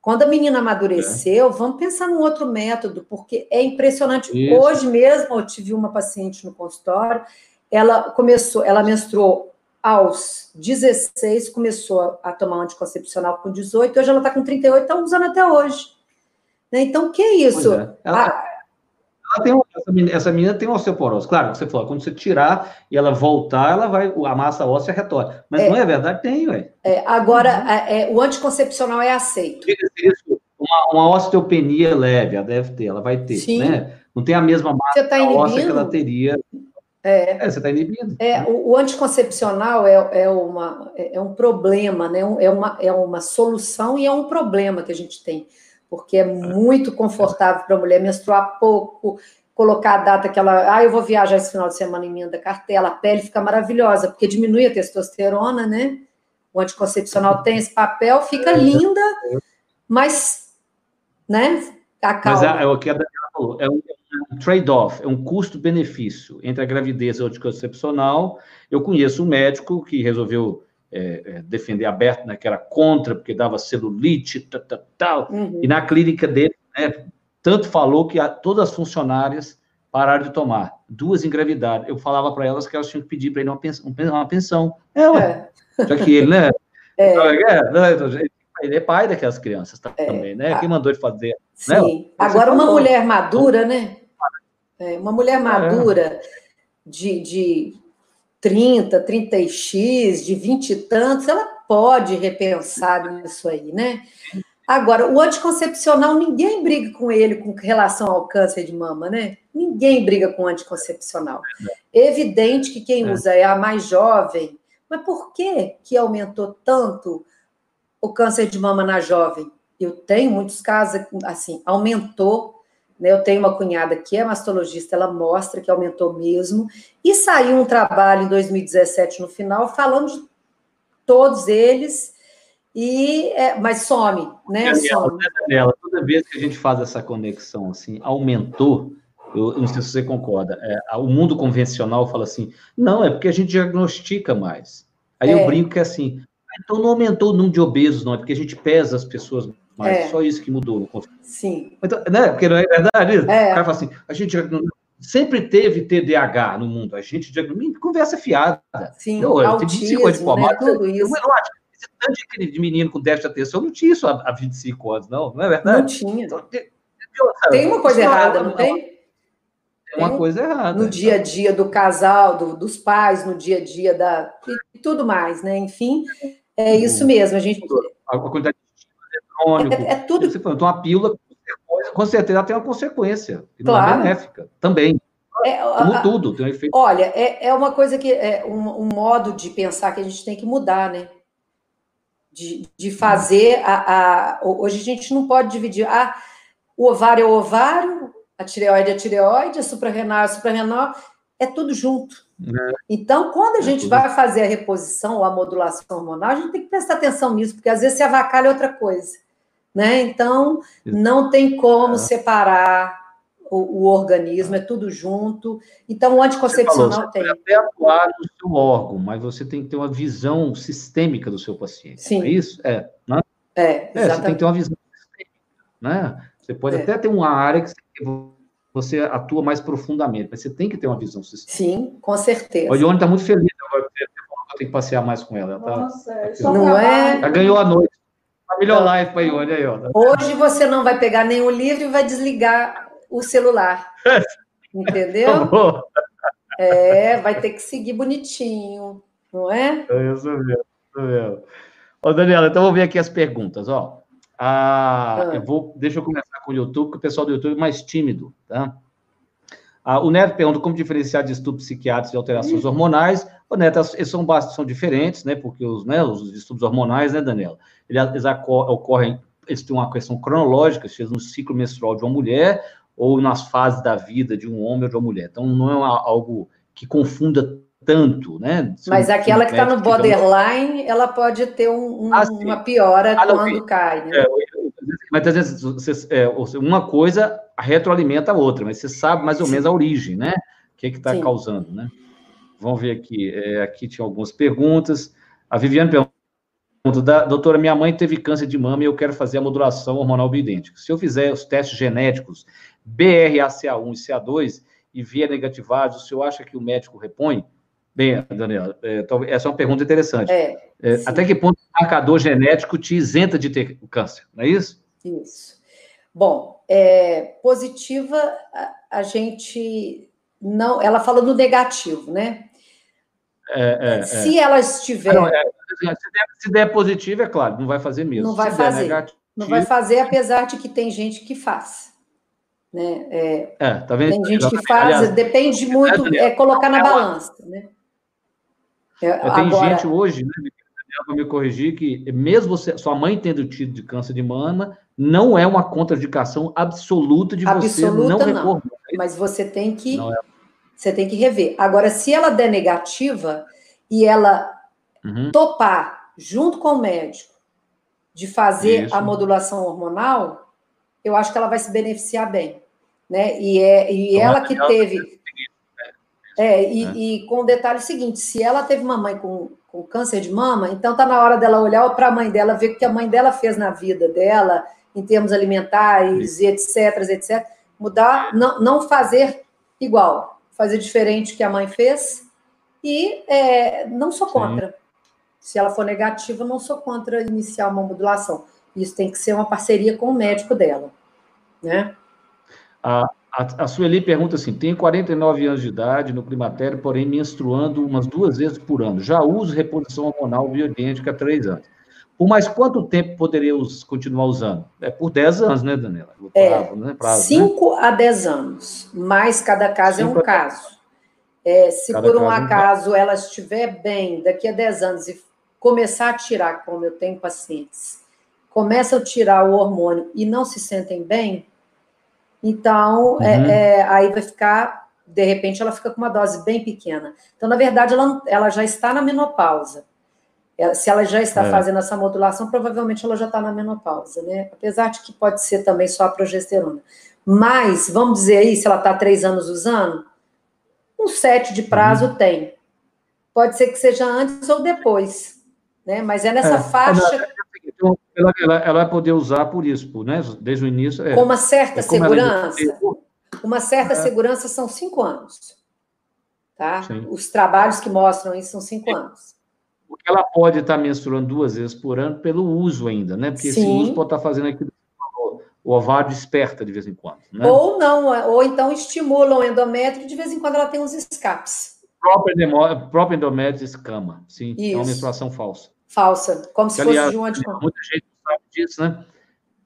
Quando a menina amadureceu, é. vamos pensar num outro método, porque é impressionante. Isso. Hoje mesmo eu tive uma paciente no consultório, ela começou, ela menstruou aos 16, começou a tomar um anticoncepcional com 18, hoje ela está com 38, está usando até hoje. Né? Então, o que é isso? É. Ela, ah, ela tem, essa, menina, essa menina tem osteoporose. Claro, você falou, quando você tirar e ela voltar, ela vai, a massa óssea retorna. Mas é, não é verdade? Tem, ué. É, agora, é, é o anticoncepcional é aceito. Isso, uma, uma, osteopenia leve, ela deve ter, ela vai ter, Sim. né? Não tem a mesma massa tá óssea que ela teria. É, é você está inibindo. É, o, o, anticoncepcional é, é, uma, é um problema, né? É uma, é uma solução e é um problema que a gente tem porque é muito confortável para a mulher menstruar pouco, colocar a data que ela, ah, eu vou viajar esse final de semana em minha da cartela, a pele fica maravilhosa, porque diminui a testosterona, né? O anticoncepcional tem esse papel, fica linda, mas, né? Acalma. Mas é, é o que a Daniela falou, é é um trade-off, é um custo-benefício entre a gravidez e o anticoncepcional. Eu conheço um médico que resolveu é, é, defender aberto, né, que era contra, porque dava celulite, tal, tal, tal. Uhum. e na clínica dele, né, tanto falou que a, todas as funcionárias pararam de tomar, duas engravidaram. Eu falava para elas que elas tinham que pedir para ele uma pensão. Uma pensão. É, ué, é. já que ele, né? É. Então, é, né, então, ele é pai daquelas crianças é. também, né? Quem mandou ele fazer? Né? Sim. Né? Agora, uma mulher madura, né? uma mulher madura de, de 30, 30x, de 20 e tantos, ela pode repensar nisso aí, né? Agora, o anticoncepcional, ninguém briga com ele com relação ao câncer de mama, né? Ninguém briga com anticoncepcional. É evidente que quem é. usa é a mais jovem, mas por que que aumentou tanto o câncer de mama na jovem? Eu tenho muitos casos assim, aumentou eu tenho uma cunhada que é mastologista, ela mostra que aumentou mesmo. E saiu um trabalho em 2017 no final falando de todos eles, e é, mas some, né? Daniela, some. Daniela, toda vez que a gente faz essa conexão assim, aumentou. Eu, eu não sei se você concorda. É, o mundo convencional fala assim: não, é porque a gente diagnostica mais. Aí é. eu brinco que é assim: ah, então não aumentou o número de obesos, não, é porque a gente pesa as pessoas mas é. só isso que mudou. Sim. Então, né? Porque não é verdade? É. O cara fala assim, a gente sempre teve TDAH no mundo, a gente conversa fiada. Sim, eu, eu tenho 25 anos de formado, né? tudo isso. Eu, eu acho esse tanto de menino com déficit de atenção não tinha isso há, 25 anos, não, não é verdade? Não tinha. Então, tem, tem uma coisa errada, não, não tem? É uma coisa errada. No dia a dia do casal, do, dos pais, no dia a dia da. e tudo mais, né? Enfim, é isso mesmo. A gente. A quantidade eletrônico. É, é tudo. Então, a pílula, com certeza, tem uma consequência. Claro. não é benéfica também. É, Como a, tudo, tem um efeito. Olha, é, é uma coisa que é um, um, modo de pensar que a gente tem que mudar, né? De, de fazer a, a, Hoje a gente não pode dividir. Ah, o ovário é o ovário, a tireoide é a tireoide, a suprarrenal é a suprarrenal, é tudo junto. É. Então, quando a é gente vai fazer a reposição ou a modulação hormonal, a gente tem que prestar atenção nisso, porque às vezes se avacalha outra coisa. Né? Então, não tem como é. separar o, o, organismo, é tudo junto. Então, o anticoncepcional falou, tem. Você pode até atuar no seu órgão, mas você tem que ter uma visão sistêmica do seu paciente. Sim. É isso? É. Né? É, é, você tem que ter uma visão sistêmica. Né? Você pode é. até ter uma área que você atua mais profundamente, mas você tem que ter uma visão sistêmica. Sim, com certeza. O Ione está muito feliz agora, eu tenho que passear mais com ela. ela tá, Nossa, tá, não é? Ela ganhou a noite. Família então, Life aí, olha aí. Ó. Hoje você não vai pegar nenhum livro e vai desligar o celular. Entendeu? Tá é, vai ter que seguir bonitinho, não é? É isso mesmo, isso mesmo. Ô, Daniela, então vou ver aqui as perguntas, ó. Ah, ah. Eu vou, deixa eu começar com o YouTube, porque o pessoal do YouTube é mais tímido, tá? Ah, o Neto pergunta como diferenciar distúrbios psiquiátricos e alterações hormonais. O Neto, eles são, são diferentes, né? Porque os, né, os distúrbios hormonais, né, Daniela? Eles, ocorrem, eles têm uma questão cronológica, seja no ciclo menstrual de uma mulher ou nas fases da vida de um homem ou de uma mulher. Então, não é uma, algo que confunda tanto, né? Mas aquela que está no borderline, ela pode ter um, um, ah, uma piora ah, quando cai, né? É, mas às vezes você, é, uma coisa retroalimenta a outra, mas você sabe mais ou Sim. menos a origem, né? O que é está causando, né? Vamos ver aqui. É, aqui tinha algumas perguntas. A Viviane pergunta, doutora, minha mãe teve câncer de mama e eu quero fazer a modulação hormonal bioidêntica. Se eu fizer os testes genéticos BRCA1 e CA2 e vier negativados, o senhor acha que o médico repõe? Bem, Daniela, é, essa é uma pergunta interessante. É, é, até que ponto o marcador genético te isenta de ter câncer, não é isso? Isso. Bom, é, positiva, a, a, gente não. Ela falou do negativo, né? É, é, se ela estiver. Ah, não, se, der, se der positivo, é claro, não vai fazer mesmo. Não vai se fazer. Negativo, não vai fazer, apesar de que tem gente que faz. Né? É, tá vendo? Tem gente que faz, Aliás, depende muito, é colocar na balança, né? É, Tem agora... gente hoje, né, para me corrigir, que mesmo você, sua mãe tendo tido de câncer de mama, não é uma contraindicação absoluta de absoluta, você não, não. Mas você tem que é. você tem que rever. Agora, se ela der negativa e ela uhum. topar junto com o médico de fazer Isso. a modulação hormonal, eu acho que ela vai se beneficiar bem, né? E é e então, ela que teve é, e, né? e, com o detalhe seguinte: se ela teve uma mãe com, com câncer de mama, então tá na hora dela olhar para a mãe dela, ver o que a mãe dela fez na vida dela, em termos alimentares, e etc, etc. Mudar, não, não fazer igual, fazer diferente que a mãe fez. E é, não sou contra. Sim. Se ela for negativa, não sou contra iniciar uma modulação. Isso tem que ser uma parceria com o médico dela, né? Ah, a, a Sueli pergunta assim: tenho 49 anos de idade, no climatério, porém menstruando umas duas vezes por ano. Já uso reposição hormonal bioidêntica há três anos. Por mais quanto tempo poderia continuar usando? É por 10 anos, né, Daniela? é, né? 5 né? a 10 anos, mas cada caso é um caso. É, se cada por um caso acaso ela estiver bem daqui a 10 anos e começar a tirar, como eu tenho pacientes, começa a tirar o hormônio e não se sentem bem, então, é, uhum. é, é, aí vai ficar, de repente, ela fica com uma dose bem pequena. Então, na verdade, ela, ela já está na menopausa. Ela, se ela já está é. fazendo essa modulação, provavelmente ela já está na menopausa, né? Apesar de que pode ser também só a progesterona. Mas, vamos dizer aí, se ela está três anos usando, um sete de prazo uhum. tem. Pode ser que seja antes ou depois, né? Mas é nessa é. faixa então, ela, ela, ela, vai poder usar por isso, né? Desde o início. É, com uma certa é segurança. Uma certa é. segurança são cinco anos. Tá? Os trabalhos que mostram isso são cinco anos. Porque ela pode estar menstruando duas vezes por ano pelo uso ainda, né? Porque Sim. esse uso pode estar fazendo aquilo o ovário desperta de vez em quando. Né? Ou não, ou então estimulam o endométrio de vez em quando ela tem uns escapes. O próprio endométrio escama, sim. Isso. É uma menstruação falsa. Falsa, como se aliás, fosse de um anticorpo. Muita gente sabe disso, né?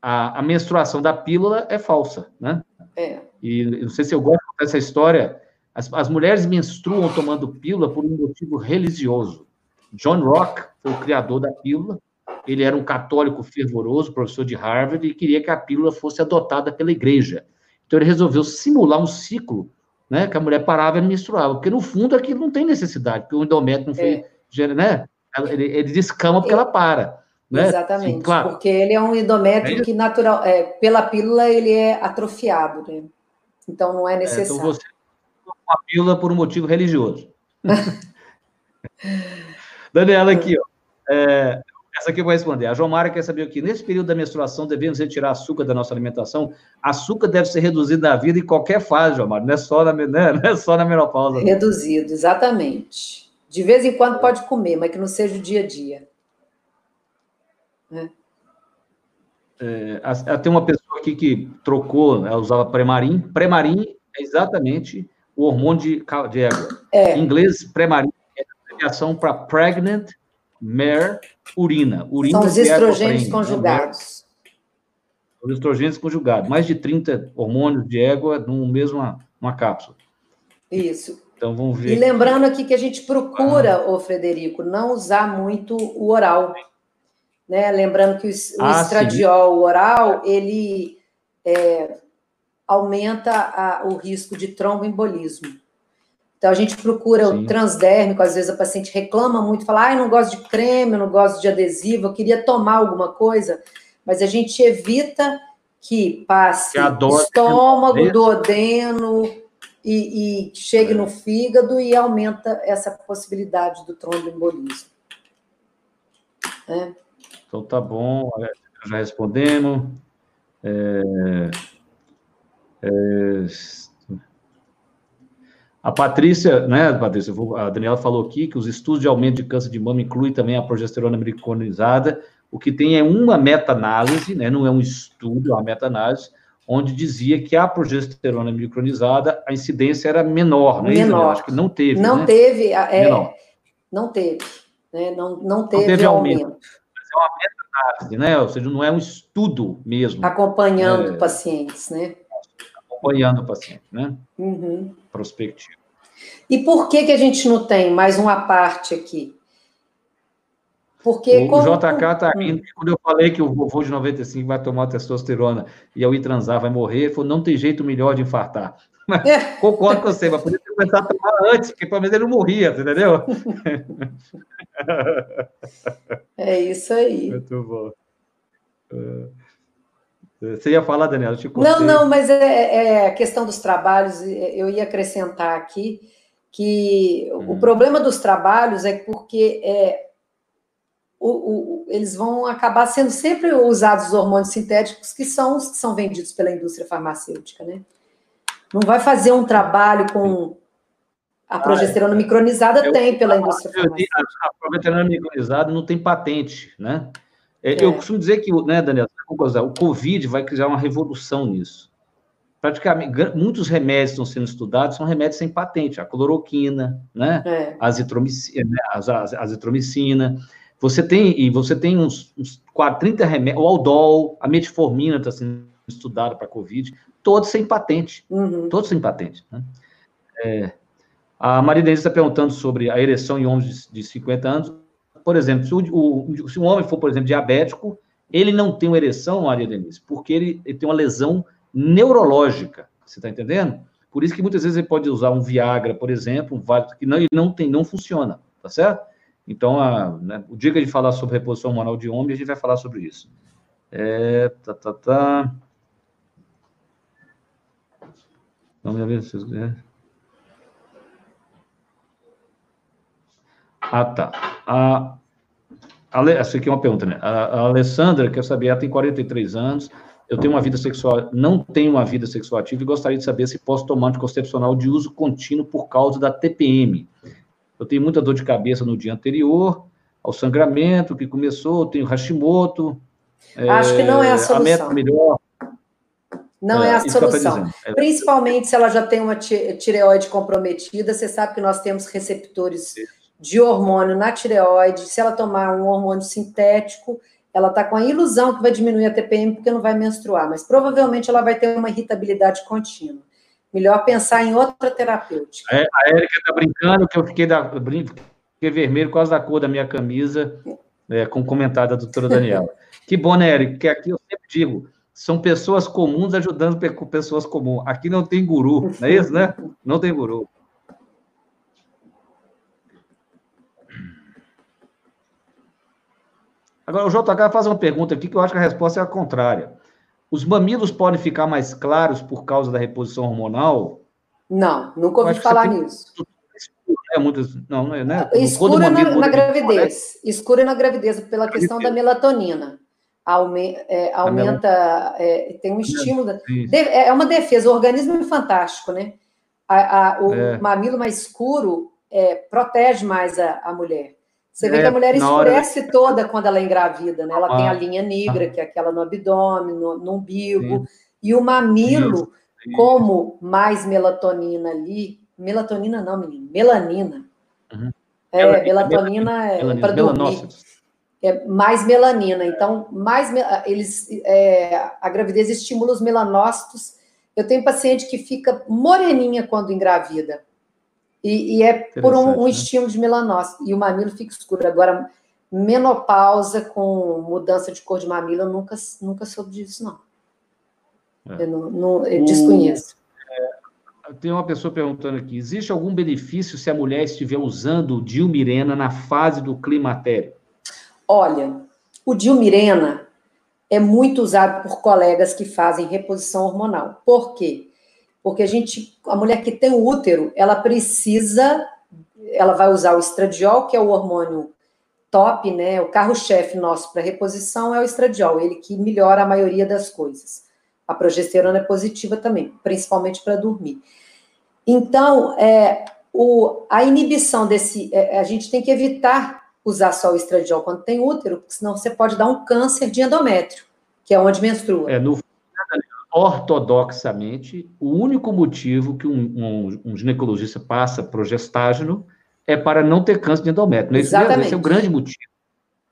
A, a, menstruação da pílula é falsa, né? É. E não sei se eu gosto dessa história. As, as mulheres menstruam tomando pílula por um motivo religioso. John Rock foi o criador da pílula. Ele era um católico fervoroso, professor de Harvard, e queria que a pílula fosse adotada pela igreja. Então ele resolveu simular um ciclo, né? Que a mulher parava e menstruava, porque no fundo aquilo não tem necessidade, porque o endométrio não foi, é. né? Ele, ele descama porque ela para. Né? Exatamente, Sim, claro. porque ele é um endométrio é que natural, é, pela pílula ele é atrofiado, né? Então não é necessário. É, então você uma pílula por um motivo religioso. Daniela, aqui, ó. É, essa aqui eu vou responder. A Jomara quer saber aqui. Nesse período da menstruação, devemos retirar açúcar da nossa alimentação? Açúcar deve ser reduzido na vida em qualquer fase, Jomara. Não é só na, né? não é só na menopausa. Reduzido, exatamente. De vez em quando pode comer, mas que não seja o dia a dia. Né? É, tem uma pessoa aqui que trocou, ela usava Premarin. Premarin é exatamente o hormônio de, de égua. É. Em inglês, Premarin é a abreviação para Pregnant Mare Urina. urina São os estrogênios né? conjugados. Os estrogênios conjugados. Mais de 30 hormônios de égua numa mesma uma cápsula. Isso. Então vamos ver. E lembrando aqui que a gente procura, ah. ô Frederico, não usar muito o oral. Né? Lembrando que o, o ah, estradiol sim. oral, ele é, aumenta a, o risco de tromboembolismo. Então a gente procura sim. o transdérmico, às vezes a paciente reclama muito, fala, ah, eu não gosto de creme, eu não gosto de adesivo, eu queria tomar alguma coisa, mas a gente evita que passe que estômago, duodeno, e, e chegue é. no fígado e aumenta essa possibilidade do tromboembolismo. É. Então tá bom, já respondemos. É, é, a Patrícia, né, Patrícia, a Daniela falou aqui que os estudos de aumento de câncer de mama incluem também a progesterona micronizada. O que tem é uma meta-análise, né, não é um estudo, é uma meta-análise, onde dizia que a progesterona micronizada, a incidência era menor, não é menor. Acho que não teve. Não né? teve, é, não teve, né? não, não teve, não teve aumento. aumento. Mas é uma meta-análise, né? Ou seja, não é um estudo mesmo. Acompanhando é, pacientes, né? Acompanhando o paciente, né? Uhum. Prospectivo. E por que, que a gente não tem mais uma parte aqui? Porque o, como... JK está rindo, quando eu falei que o vovô de 95 vai tomar testosterona e ao ir transar vai morrer, ele falou, não tem jeito melhor de infartar. É. Concordo com você, mas podia ter começado a tomar antes, porque pelo menos ele não morria, entendeu? É isso aí. Muito bom. É. Você ia falar, Daniela? não, não, mas é, é, a questão dos trabalhos, eu ia acrescentar aqui que hum. o problema dos trabalhos é porque é, o, o, eles vão acabar sendo sempre usados os hormônios sintéticos que são os que são vendidos pela indústria farmacêutica, né? Não vai fazer um trabalho com a ah, progesterona é. micronizada eu, tem pela indústria farmacêutica. A, a progesterona micronizada não tem patente, né? É, é. Eu costumo dizer que, né, Daniel, o Covid vai criar uma revolução nisso. Praticamente, muitos remédios estão sendo estudados são remédios sem patente, a cloroquina, né? É. A azitromicina, né? a azitromicina. Você tem, e você tem uns, uns 30 remédios, o Aldol, a metformina está sendo estudada para Covid, todos sem patente. Uhum. Todos sem patente. Né? É, a Maria Denise está perguntando sobre a ereção em homens de, de 50 anos. Por exemplo, se, o, o, se um homem for, por exemplo, diabético, ele não tem uma ereção, Maria Denise, porque ele, ele tem uma lesão neurológica. Você está entendendo? Por isso que muitas vezes ele pode usar um Viagra, por exemplo, um que não, ele não tem, não funciona, tá certo? Então, a, né, o dia que a gente falar sobre reposição hormonal de homem, a gente vai falar sobre isso. É, tá, tá, tá. Vamos ver se vocês... É. Ah, tá. A, a, essa aqui é uma pergunta, né? A, a Alessandra quer saber, ela tem 43 anos, eu tenho uma vida sexual, não tenho uma vida sexual ativa e gostaria de saber se posso tomar anticoncepcional de uso contínuo por causa da TPM eu tenho muita dor de cabeça no dia anterior, ao sangramento que começou, eu tenho Hashimoto. Acho é, que não é a solução. A melhor. Não é, é a solução. É. Principalmente se ela já tem uma tireoide comprometida, você sabe que nós temos receptores de hormônio na tireoide. Se ela tomar um hormônio sintético, ela está com a ilusão que vai diminuir a TPM porque não vai menstruar, mas provavelmente ela vai ter uma irritabilidade contínua. Melhor pensar em outra terapêutica. É, a Érica está brincando que eu fiquei, da, fiquei vermelho por causa da cor da minha camisa, é, com o comentário da doutora Daniela. que bom, né, Érica? Porque aqui eu sempre digo, são pessoas comuns ajudando pessoas comuns. Aqui não tem guru, não é isso, né? Não tem guru. Agora, o JK faz uma pergunta aqui que eu acho que a resposta é a contrária. Os mamilos podem ficar mais claros por causa da reposição hormonal? Não, nunca ouvi falar nisso. É muito, não, é, né? Escura na, na gravidez. Né? Escura na gravidez, pela questão da melatonina. Aume, é, aumenta, é, tem um estímulo. De, é uma defesa, o organismo é fantástico, né? A, a, o é. mamilo mais escuro é, protege mais a, a mulher. Você vê É, que a mulher na hora- escurece toda quando ela é engravida, né? Ela Ah. tem a linha negra, que é aquela no abdômen, no, no umbigo, e o mamilo, Isso. como mais melatonina ali, melatonina não, menino, melanina. Uhum. É, Melanina, melatonina é Melanina, para dormir. É mais melanina. Então, mais me- eles é, a gravidez estimula os melanócitos. Eu tenho paciente que fica moreninha quando engravida. E, e é por um, um né? estímulo de melanócito. E o mamilo fica escuro. Agora, menopausa com mudança de cor de mamilo, eu nunca, nunca soube disso, não. É. Eu, não, não- eu O- desconheço. Tem uma pessoa perguntando aqui: existe algum benefício se a mulher estiver usando o Dilmirena na fase do climatério? Olha, o Dilmirena é muito usado por colegas que fazem reposição hormonal. Por quê? Porque a gente, a mulher que tem o útero, ela precisa, ela vai usar o estradiol, que é o hormônio top, né? O carro-chefe nosso para reposição é o estradiol, ele que melhora a maioria das coisas. A progesterona é positiva também, principalmente para dormir. Então, é, o, a inibição desse, é, a gente tem que evitar usar só o estradiol quando tem útero, porque senão você pode dar um câncer de endométrio, que é onde menstrua. É, no, ortodoxamente, o único motivo que um, um- um ginecologista passa progestágeno é para não ter câncer de endométrio. Não é? Exatamente. Esse é o grande motivo.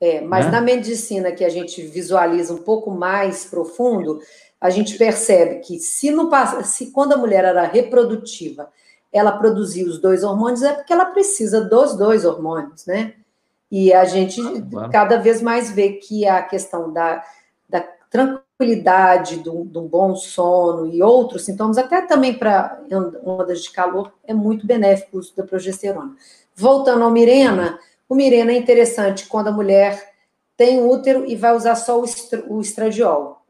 É, mas né? na medicina que a gente visualiza um pouco mais profundo, a gente percebe que se, no, se quando a mulher era reprodutiva, ela produzia os dois hormônios, é porque ela precisa dos dois hormônios, né? E a gente Claro. cada vez mais vê que a questão da, da tranquilidade, do, do bom sono e outros sintomas, até também para ondas de calor, é muito benéfico o uso da progesterona. Voltando ao Mirena, o Mirena é interessante quando a mulher tem útero e vai usar só o, o estradiol.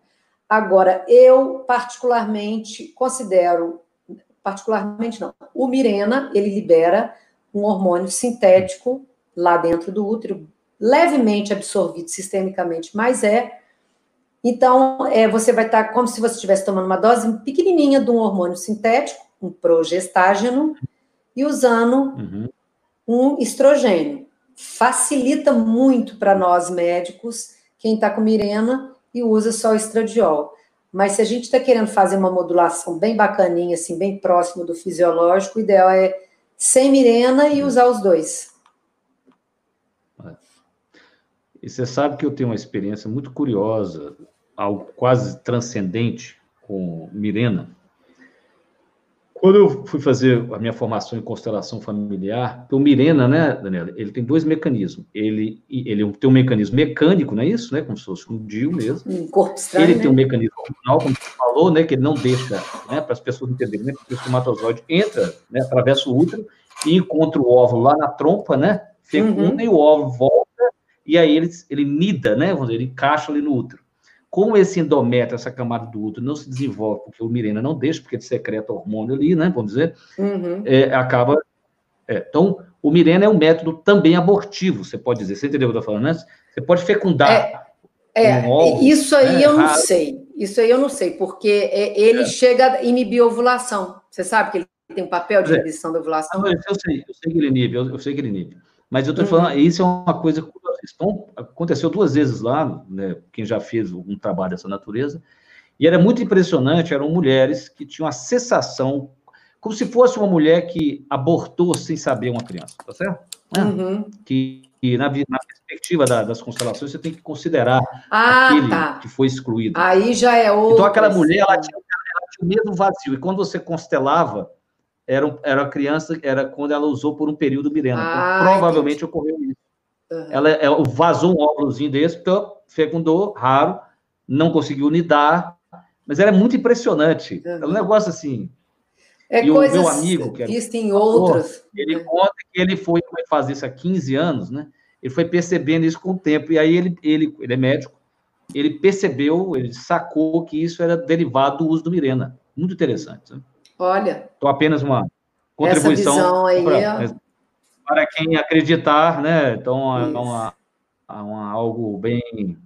Agora, eu particularmente considero, particularmente não, o Mirena, ele libera um hormônio sintético lá dentro do útero, levemente absorvido sistemicamente, mas é. Então, é, você vai estar como se você estivesse tomando uma dose pequenininha de um hormônio sintético, um progestágeno, e usando Uhum. um estrogênio. Facilita muito para nós médicos, quem está com Mirena e usa só estradiol. Mas se a gente está querendo fazer uma modulação bem bacaninha, assim, bem próximo do fisiológico, o ideal é sem Mirena e usar os dois. E você sabe que eu tenho uma experiência muito curiosa, algo quase transcendente com Mirena. Quando eu fui fazer a minha formação em constelação familiar, o Mirena, né, Daniela, ele tem dois mecanismos. Ele, ele tem um mecanismo mecânico, não é isso, né, como se fosse um DIU mesmo. Um corpo estranho, Ele né? tem um mecanismo hormonal, como você falou, né, que ele não deixa, né, para as pessoas entenderem, né, porque o espermatozoide entra, né, atravessa o útero e encontra o óvulo lá na trompa, né, fecunda Uhum. e o óvulo volta e aí ele, ele nida, né, vamos dizer, ele encaixa ali no útero. Como esse endométrio, essa camada do útero não se desenvolve, porque o Mirena não deixa, porque ele secreta hormônio ali, né, vamos dizer, Uhum. é, acaba... é, então, o Mirena é um método também abortivo, você pode dizer. Você entendeu o que eu estou falando, né? Você pode fecundar. É, um óvulo, isso aí né, eu não raro. sei. Isso aí eu não sei, porque é, ele chega a inibir a ovulação. Você sabe que ele tem um papel de É. inibição da ovulação? Ah, Eu sei, eu sei que ele inibe, eu, eu sei que ele inibe. Mas eu estou Uhum. falando, isso é uma coisa Então, aconteceu duas vezes lá, né, quem já fez um trabalho dessa natureza, e era muito impressionante, eram mulheres que tinham a sensação, como se fosse uma mulher que abortou sem saber uma criança, tá certo? Uhum. Que, que na, na perspectiva da- das constelações, você tem que considerar Ah, aquele tá. que foi excluído. Aí já é outro. Então, aquela mulher, ela tinha, ela tinha o mesmo vazio. E quando você constelava, era, era a criança, era quando ela usou por um período Mirena. Ah, então, provavelmente ocorreu isso. Uhum. Ela, ela vazou um óvulozinho desse, fecundou, raro, não conseguiu nidar, mas era muito impressionante. Uhum. É um negócio assim. É e o coisas meu amigo, que era em outras. Ele conta que ele foi fazer isso há 15 anos, né? Ele foi percebendo isso com o tempo. E aí ele, ele, ele é médico, ele percebeu, ele sacou que isso era derivado do uso do Mirena. Muito interessante. Né? Olha, Então, apenas uma essa contribuição visão aí, para, ó, para quem acreditar, né? Então, é uma, é uma- algo bem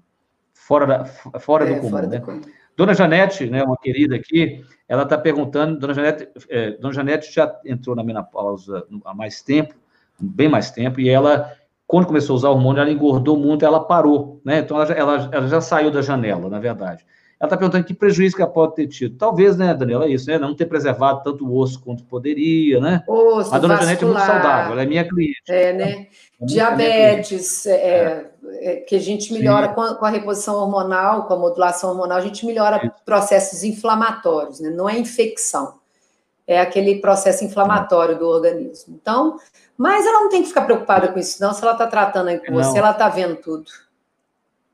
fora, da, fora é, do comum, fora né? comum. Dona Janete, né, uma querida aqui, ela está perguntando, Dona Janete, é, Dona Janete já entrou na menopausa há mais tempo, bem mais tempo, e ela quando começou a usar hormônio, ela engordou muito, ela parou, né? Então ela, ela, ela já saiu da janela, na verdade. Ela está perguntando que prejuízo que ela pode ter tido. Talvez, né, Daniela, é isso, né? Não ter preservado tanto o osso quanto poderia, né? Osso, a dona Janete é muito saudável, ela é minha cliente. É, né? É Diabetes, é, é, é, que a gente melhora com a, com a, reposição hormonal, com a modulação hormonal, a gente melhora isso. processos inflamatórios, né? Não é infecção. É aquele processo inflamatório do organismo. Então, mas ela não tem que ficar preocupada com isso, não, se ela está tratando aí com você, ela está vendo tudo.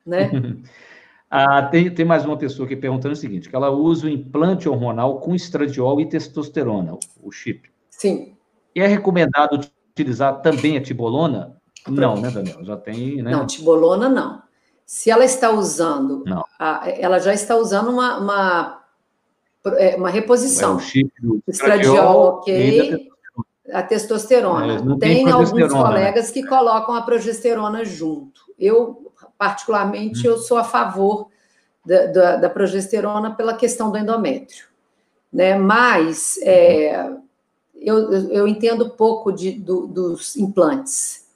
Né? Ah, tem, tem mais uma pessoa aqui perguntando o seguinte: que ela usa o implante hormonal com estradiol e testosterona, o chip. Sim. E é recomendado utilizar também a tibolona? Não, né, Daniel? Já tem, né? Não, tibolona não. Se ela está usando, não. A, ela já está usando uma, uma, é, uma reposição. É, o chip do estradiol, ok. A testosterona. É, tem, tem alguns né? colegas que colocam a progesterona junto. Eu particularmente, eu sou a favor da, da, da progesterona pela questão do endométrio. Né? Mas é, eu, eu entendo pouco de, do, dos implantes.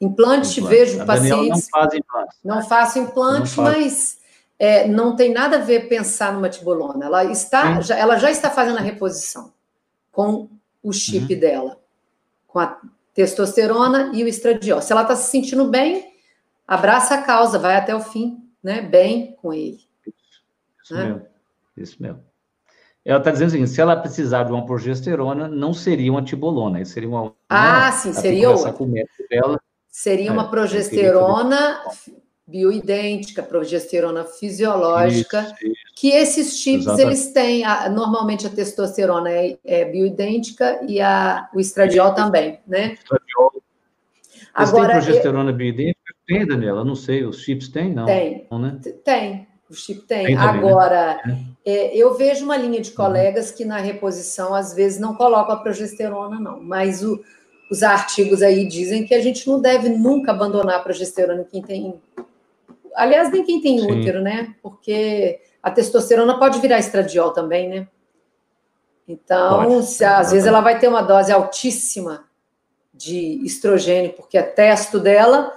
Implante, implante. vejo a pacientes. Não faz implante. Não faço implante, não mas é, não tem nada a ver pensar numa tibolona. Ela está, já, ela já está fazendo a reposição com o chip uhum. dela, com a testosterona e o estradiol. Se ela está se sentindo bem, abraça a causa, vai até o fim, né? Bem com ele. Isso né? mesmo. Isso mesmo. Ela está dizendo assim, se ela precisar de uma progesterona, não seria uma tibolona, seria uma. Ah, uma, sim, seria outra. Com o dela. Seria uma é, progesterona bioidêntica, progesterona fisiológica, isso, isso. que esses Exatamente. eles têm. A, normalmente a testosterona é, é, bioidêntica e a, o estradiol também, né? Estradiol. Agora, tem progesterona bioidêntica? Tem, Daniela? Não sei, os chips têm, não? Tem, não, né? tem. O chip tem. tem também, né? Agora, né? é, eu vejo uma linha de colegas que na reposição, às vezes, não colocam a progesterona, não. Mas o, os artigos aí dizem que a gente não deve nunca abandonar a progesterona em quem tem. Aliás, nem quem tem Sim. útero, né? Porque a testosterona pode virar estradiol também, né? Então, se, às vezes ela vai ter uma dose altíssima de estrogênio, porque é testo dela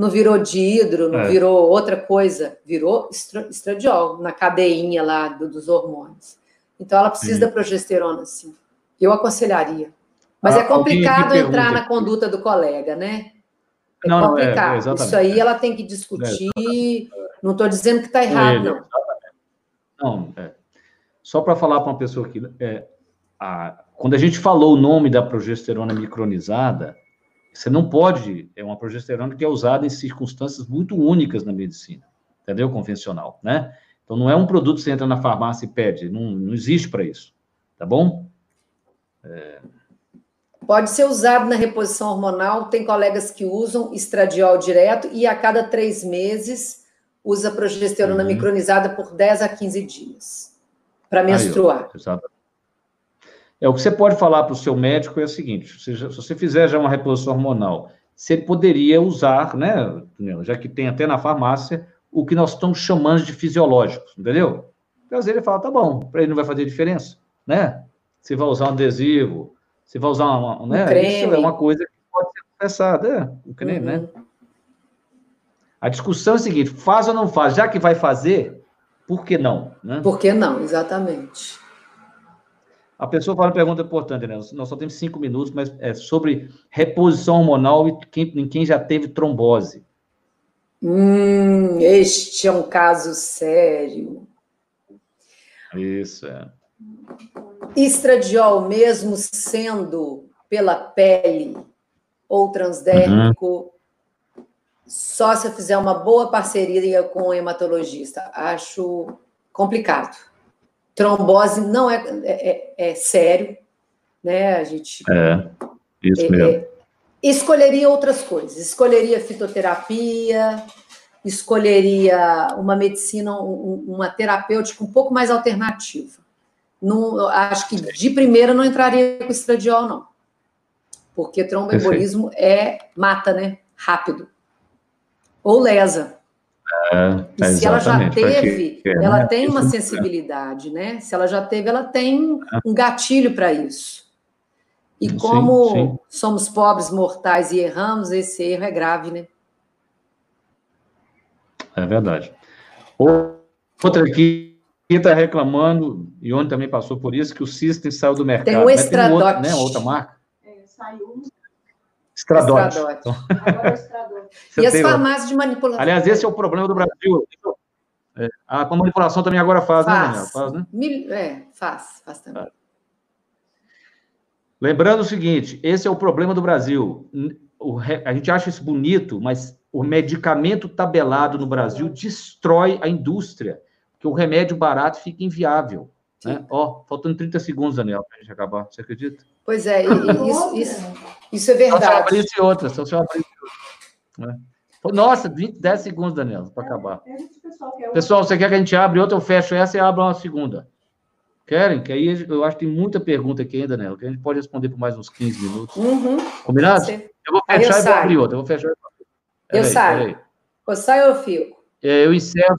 não virou dihidro, não é. virou outra coisa, virou estradiol na cadeinha lá do, dos hormônios. Então ela precisa sim. da progesterona, sim. Eu aconselharia. Mas ah, é complicado entrar na conduta do colega, né? É não, complicado. Não, é, Isso aí ela tem que discutir. É, não estou dizendo que está errado, não. Não, é. Só para falar para uma pessoa que. É, a, quando a gente falou o nome da progesterona micronizada, você não pode, é uma progesterona que é usada em circunstâncias muito únicas na medicina, entendeu? Convencional, né? Então não é um produto que você entra na farmácia e pede, não, não existe para isso, tá bom? É... Pode ser usado na reposição hormonal, tem colegas que usam estradiol direto e a cada três meses usa progesterona uhum. micronizada por 10 a 15 dias para menstruar. Aí, exatamente. É, o que você pode falar para o seu médico é o seguinte: se, se você fizer já uma reposição hormonal, ele poderia usar, né, já que tem até na farmácia, o que nós estamos chamando de fisiológicos, entendeu? Então, às vezes ele fala, tá bom, para ele não vai fazer diferença, né? Você vai usar um adesivo, você vai usar uma, né? Um creme. Isso é uma coisa que pode ser confessada, é, um creme, né? uhum. né? A discussão é a seguinte: faz ou não faz? Já que vai fazer, por que não? Né? Por que não, exatamente. A pessoa faz uma pergunta importante, né? Nós só temos cinco minutos, mas é sobre reposição hormonal e quem, em quem já teve trombose. Hum, este é um caso sério. Isso, é. Estradiol, mesmo sendo pela pele ou transdérmico, uhum. só se eu fizer uma boa parceria com o hematologista. Acho complicado trombose não é, é, é, é sério, né? A gente. É, isso é, mesmo. É, escolheria outras coisas, escolheria fitoterapia, escolheria uma medicina, uma terapêutica um pouco mais alternativa. Não, acho que de primeira não entraria com estradiol, não. Porque tromboembolismo é mata, né? Rápido. Ou lesa. É, e se ela já teve, ela né? tem uma sensibilidade, né? Se ela já teve, ela tem um gatilho para isso. E Sim, como sim. somos pobres, mortais e erramos, esse erro é grave, né? É verdade. Outra aqui está reclamando, e ontem também passou por isso, que o System saiu do mercado. Tem o um outro, né? Outra marca. É, saiu. Estradote. Estradote. Agora é estrador. Você E as farmácias de manipulação? Aliás, esse é o problema do Brasil. É, a manipulação também agora faz, né, Daniel? faz. Faz, né? Mil- É, faz, faz também. Lembrando o seguinte, esse é o problema do Brasil. Re- a gente acha isso bonito, mas o medicamento tabelado no Brasil destrói a indústria, porque o remédio barato fica inviável. Né? Ó, faltando 30 segundos, Daniel, para a gente acabar. Você acredita? Pois é, isso, isso, isso é Só se eu verdade. abrisse outra, só se eu abrisse outra. né? Nossa, 20, 10 segundos, Daniel, para acabar. É pessoal, que é Pessoal, você quer que a gente abra outra, eu fecho essa e abro uma segunda. Querem? Que aí eu acho que tem muita pergunta aqui ainda, Daniel, que a gente pode responder por mais uns 15 minutos. Uhum, Combinado? você- Eu vou Aí eu fechar e vou saio. abrir outra. Eu vou fechar. Eu Peraí, saio. peraí. Ou sai ou eu fico? É, Eu encerro.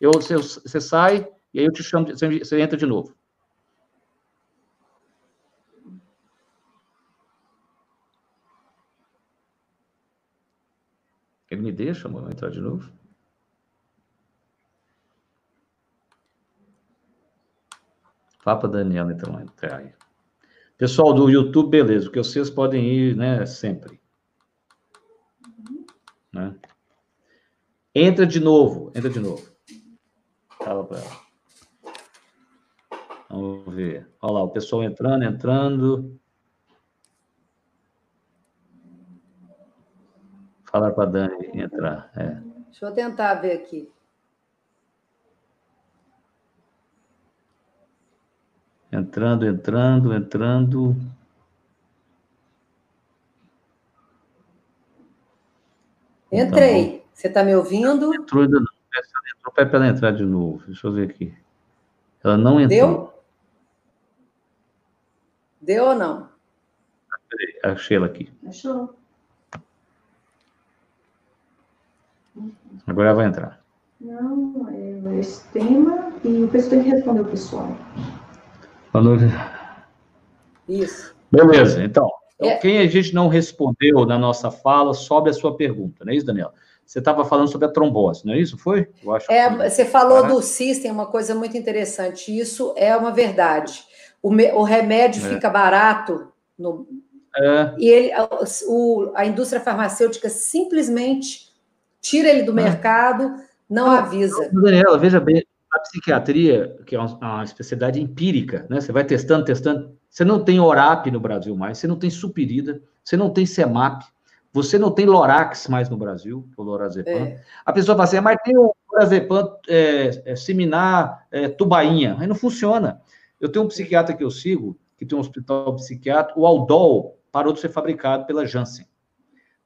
Eu, você, você sai e aí eu te chamo, você entra de novo. Ele me deixa, amor, entrar de novo? Para Daniela, então, entrar aí. Pessoal do YouTube, beleza, porque vocês podem ir, né, sempre. Né? Entra de novo, entra de novo. Fala para ela. Vamos ver. Olha lá, o pessoal entrando, entrando. Fala para Dani entrar. É. Deixa eu tentar ver aqui. Entrando, entrando, entrando. Entrei. Você está me ouvindo? Entrou ainda não. Entrou para ela entrar de novo. Deixa eu ver aqui. Ela não entrou. Deu? Deu ou não? Achei ela aqui. Achou? Agora vai entrar. Não, é esse tema e o pessoal tem que responder o pessoal. Falou. Isso. Beleza, então. Então, É. quem a gente não respondeu na nossa fala, sobe a sua pergunta, não é isso, Daniel? Você estava falando sobre a trombose, não é isso? Foi? Eu acho É, que- você falou Caraca. do System, uma coisa muito interessante. Isso é uma verdade. O, me- o remédio É. fica barato no- É, e ele, a, o- a indústria farmacêutica simplesmente tira ele do mercado, não avisa. Daniela, veja bem, a psiquiatria, que é uma, uma especialidade empírica, né? Você vai testando, testando. Você não tem ORAP no Brasil mais, você não tem Supirida, você não tem SEMAP, você não tem Lorax mais no Brasil, o Lorazepam. É. A pessoa fala assim, "Ah, mas tem o Lorazepam é, é, Seminar, é, Tubainha. Aí não funciona. Eu tenho um psiquiatra que eu sigo, que tem um hospital psiquiátrico, o Aldol parou de ser fabricado pela Janssen.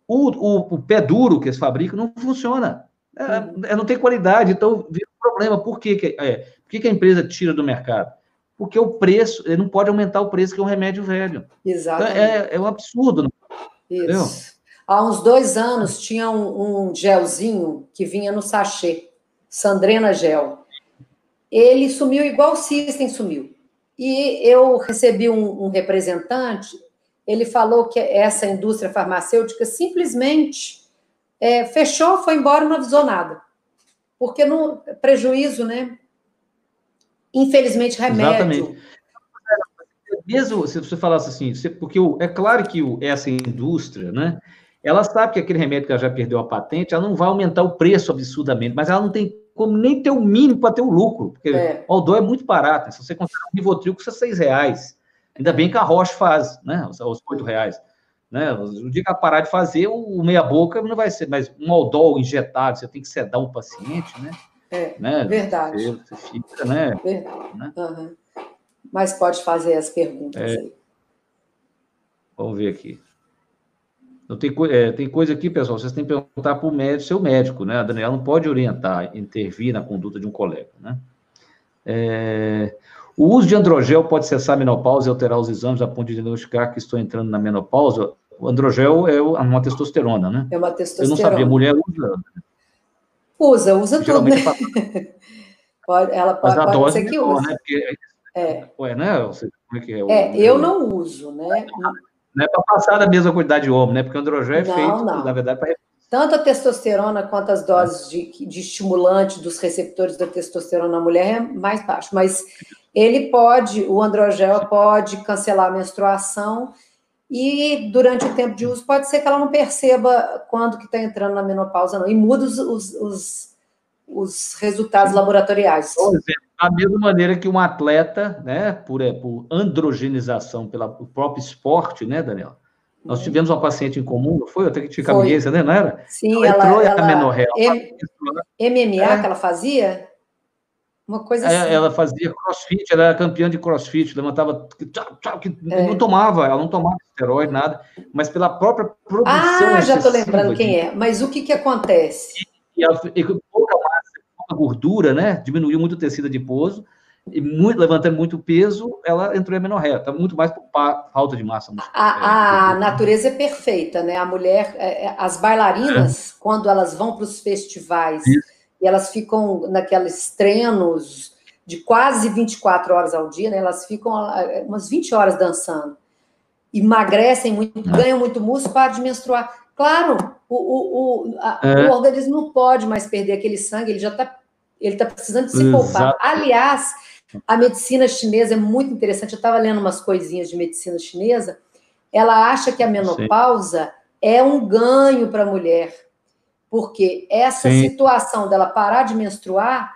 O, o, o pé duro que eles fabricam não funciona. É, é, não tem qualidade, então vira um problema. Por, que, que, é, por que, que a empresa tira do mercado? Porque o preço, ele não pode aumentar o preço, que é um remédio velho. Então, Exatamente. é, é um absurdo. não entendeu? Isso. Há uns dois anos tinha um, um gelzinho que vinha no sachê, Sandrena Gel. Ele sumiu igual o System sumiu. E eu recebi um, um representante, ele falou que essa indústria farmacêutica simplesmente é, fechou, foi embora e não avisou nada. Porque no prejuízo, né? Infelizmente, remédio. Exatamente. Mesmo se você falasse assim, você- porque o- é claro que o- essa indústria, né? Ela sabe que aquele remédio que ela já perdeu a patente, ela não vai aumentar o preço absurdamente, mas ela não tem como nem ter o mínimo para ter o lucro, porque É. o Aldol é muito barato. né? Se você comprar um Rivotril, custa seis reais. Ainda bem que a Roche faz, né? Os os oito reais. Né? O dia que ela parar de fazer, o meia boca não vai ser, mas um Aldol injetado, você tem que sedar o paciente, né? É, né? verdade. Você, você fica, né? Verdade. Né? Aham. Mas pode fazer as perguntas É. aí. Vamos ver aqui. Não tem, é, tem coisa aqui, pessoal, vocês têm que perguntar para o médico, seu médico, né? A Daniela não pode orientar, intervir na conduta de um colega, né? É, o uso de androgel pode cessar a menopausa e alterar os exames a ponto de diagnosticar que estou entrando na menopausa. O androgel é o- uma testosterona, né? É uma Eu não testosterona. sabia, mulher usa, Usa, usa tudo, geralmente né? é pra- Pode, ela mas pode, a pode dose ser que menor, use. né? Porque, É, ué, né? Você- Como é que é? É, eu não uso, né? Não é para passar da mesma quantidade de homem, né? Porque o androgel é Não, feito, não. na verdade, para Tanto a testosterona quanto as doses de, de estimulante dos receptores da testosterona na mulher é mais baixo, mas ele pode, o androgel pode cancelar a menstruação e durante o tempo de uso pode ser que ela não perceba quando que está entrando na menopausa, não, e muda os, os, os, os resultados laboratoriais. Por exemplo, da mesma maneira que um atleta, né, por, é, por androgenização pelo próprio esporte, né, Daniel? Nós tivemos uma paciente em comum, não foi? Até que tinha Foi. camisinha, né, não era? Sim, Ela entrou ela, e a ela. M- MMA É. que ela fazia? Uma coisa assim. É, ela fazia crossfit, ela era campeã de crossfit, levantava, tchau, tchau, que É. não tomava, ela não tomava esteroide, nada, mas pela própria produção Ah, já estou lembrando de- quem é. Mas o que, que acontece? E, ela, e pouca massa, pouca gordura, né? Diminuiu muito o tecido adiposo, e muito, levantando muito peso, ela entrou em menorréia. Está muito mais por falta de massa muscular. A, a natureza é perfeita, né? A mulher, é, é, as bailarinas, quando elas vão para os festivais e elas ficam naqueles treinos de quase 24 horas ao dia, né? Elas ficam é, umas 20 horas dançando. Emagrecem muito, ganham muito músculo, param de menstruar. Claro, o, o, o, a- É. o organismo não pode mais perder aquele sangue, ele já está ele tá precisando se poupar. Exato. Aliás, a medicina chinesa é muito interessante. Eu estava lendo umas coisinhas de medicina chinesa. Ela acha que a menopausa é um ganho para a mulher, porque essa Sim. situação dela parar de menstruar,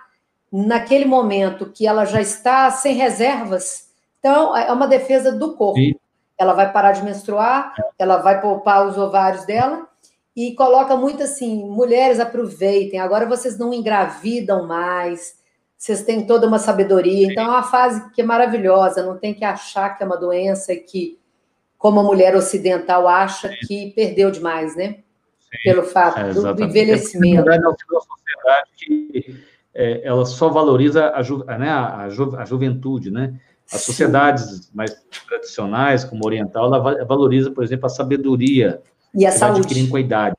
naquele momento que ela já está sem reservas, então é uma defesa do corpo. Sim. Ela vai parar de menstruar, ela vai poupar os ovários dela e coloca muito assim: mulheres aproveitem, agora vocês não engravidam mais, vocês têm toda uma sabedoria. Então é uma fase que é maravilhosa, não tem que achar que é uma doença que, como a mulher ocidental acha que perdeu demais, né? Pelo fato É, do- envelhecimento. Na verdade, nós temos uma sociedade que é, ela só valoriza a, ju, né, a, ju, a juventude, né? As sociedades mais tradicionais, como oriental, ela va- valoriza, por exemplo, a sabedoria E a adquirindo saúde. com a idade.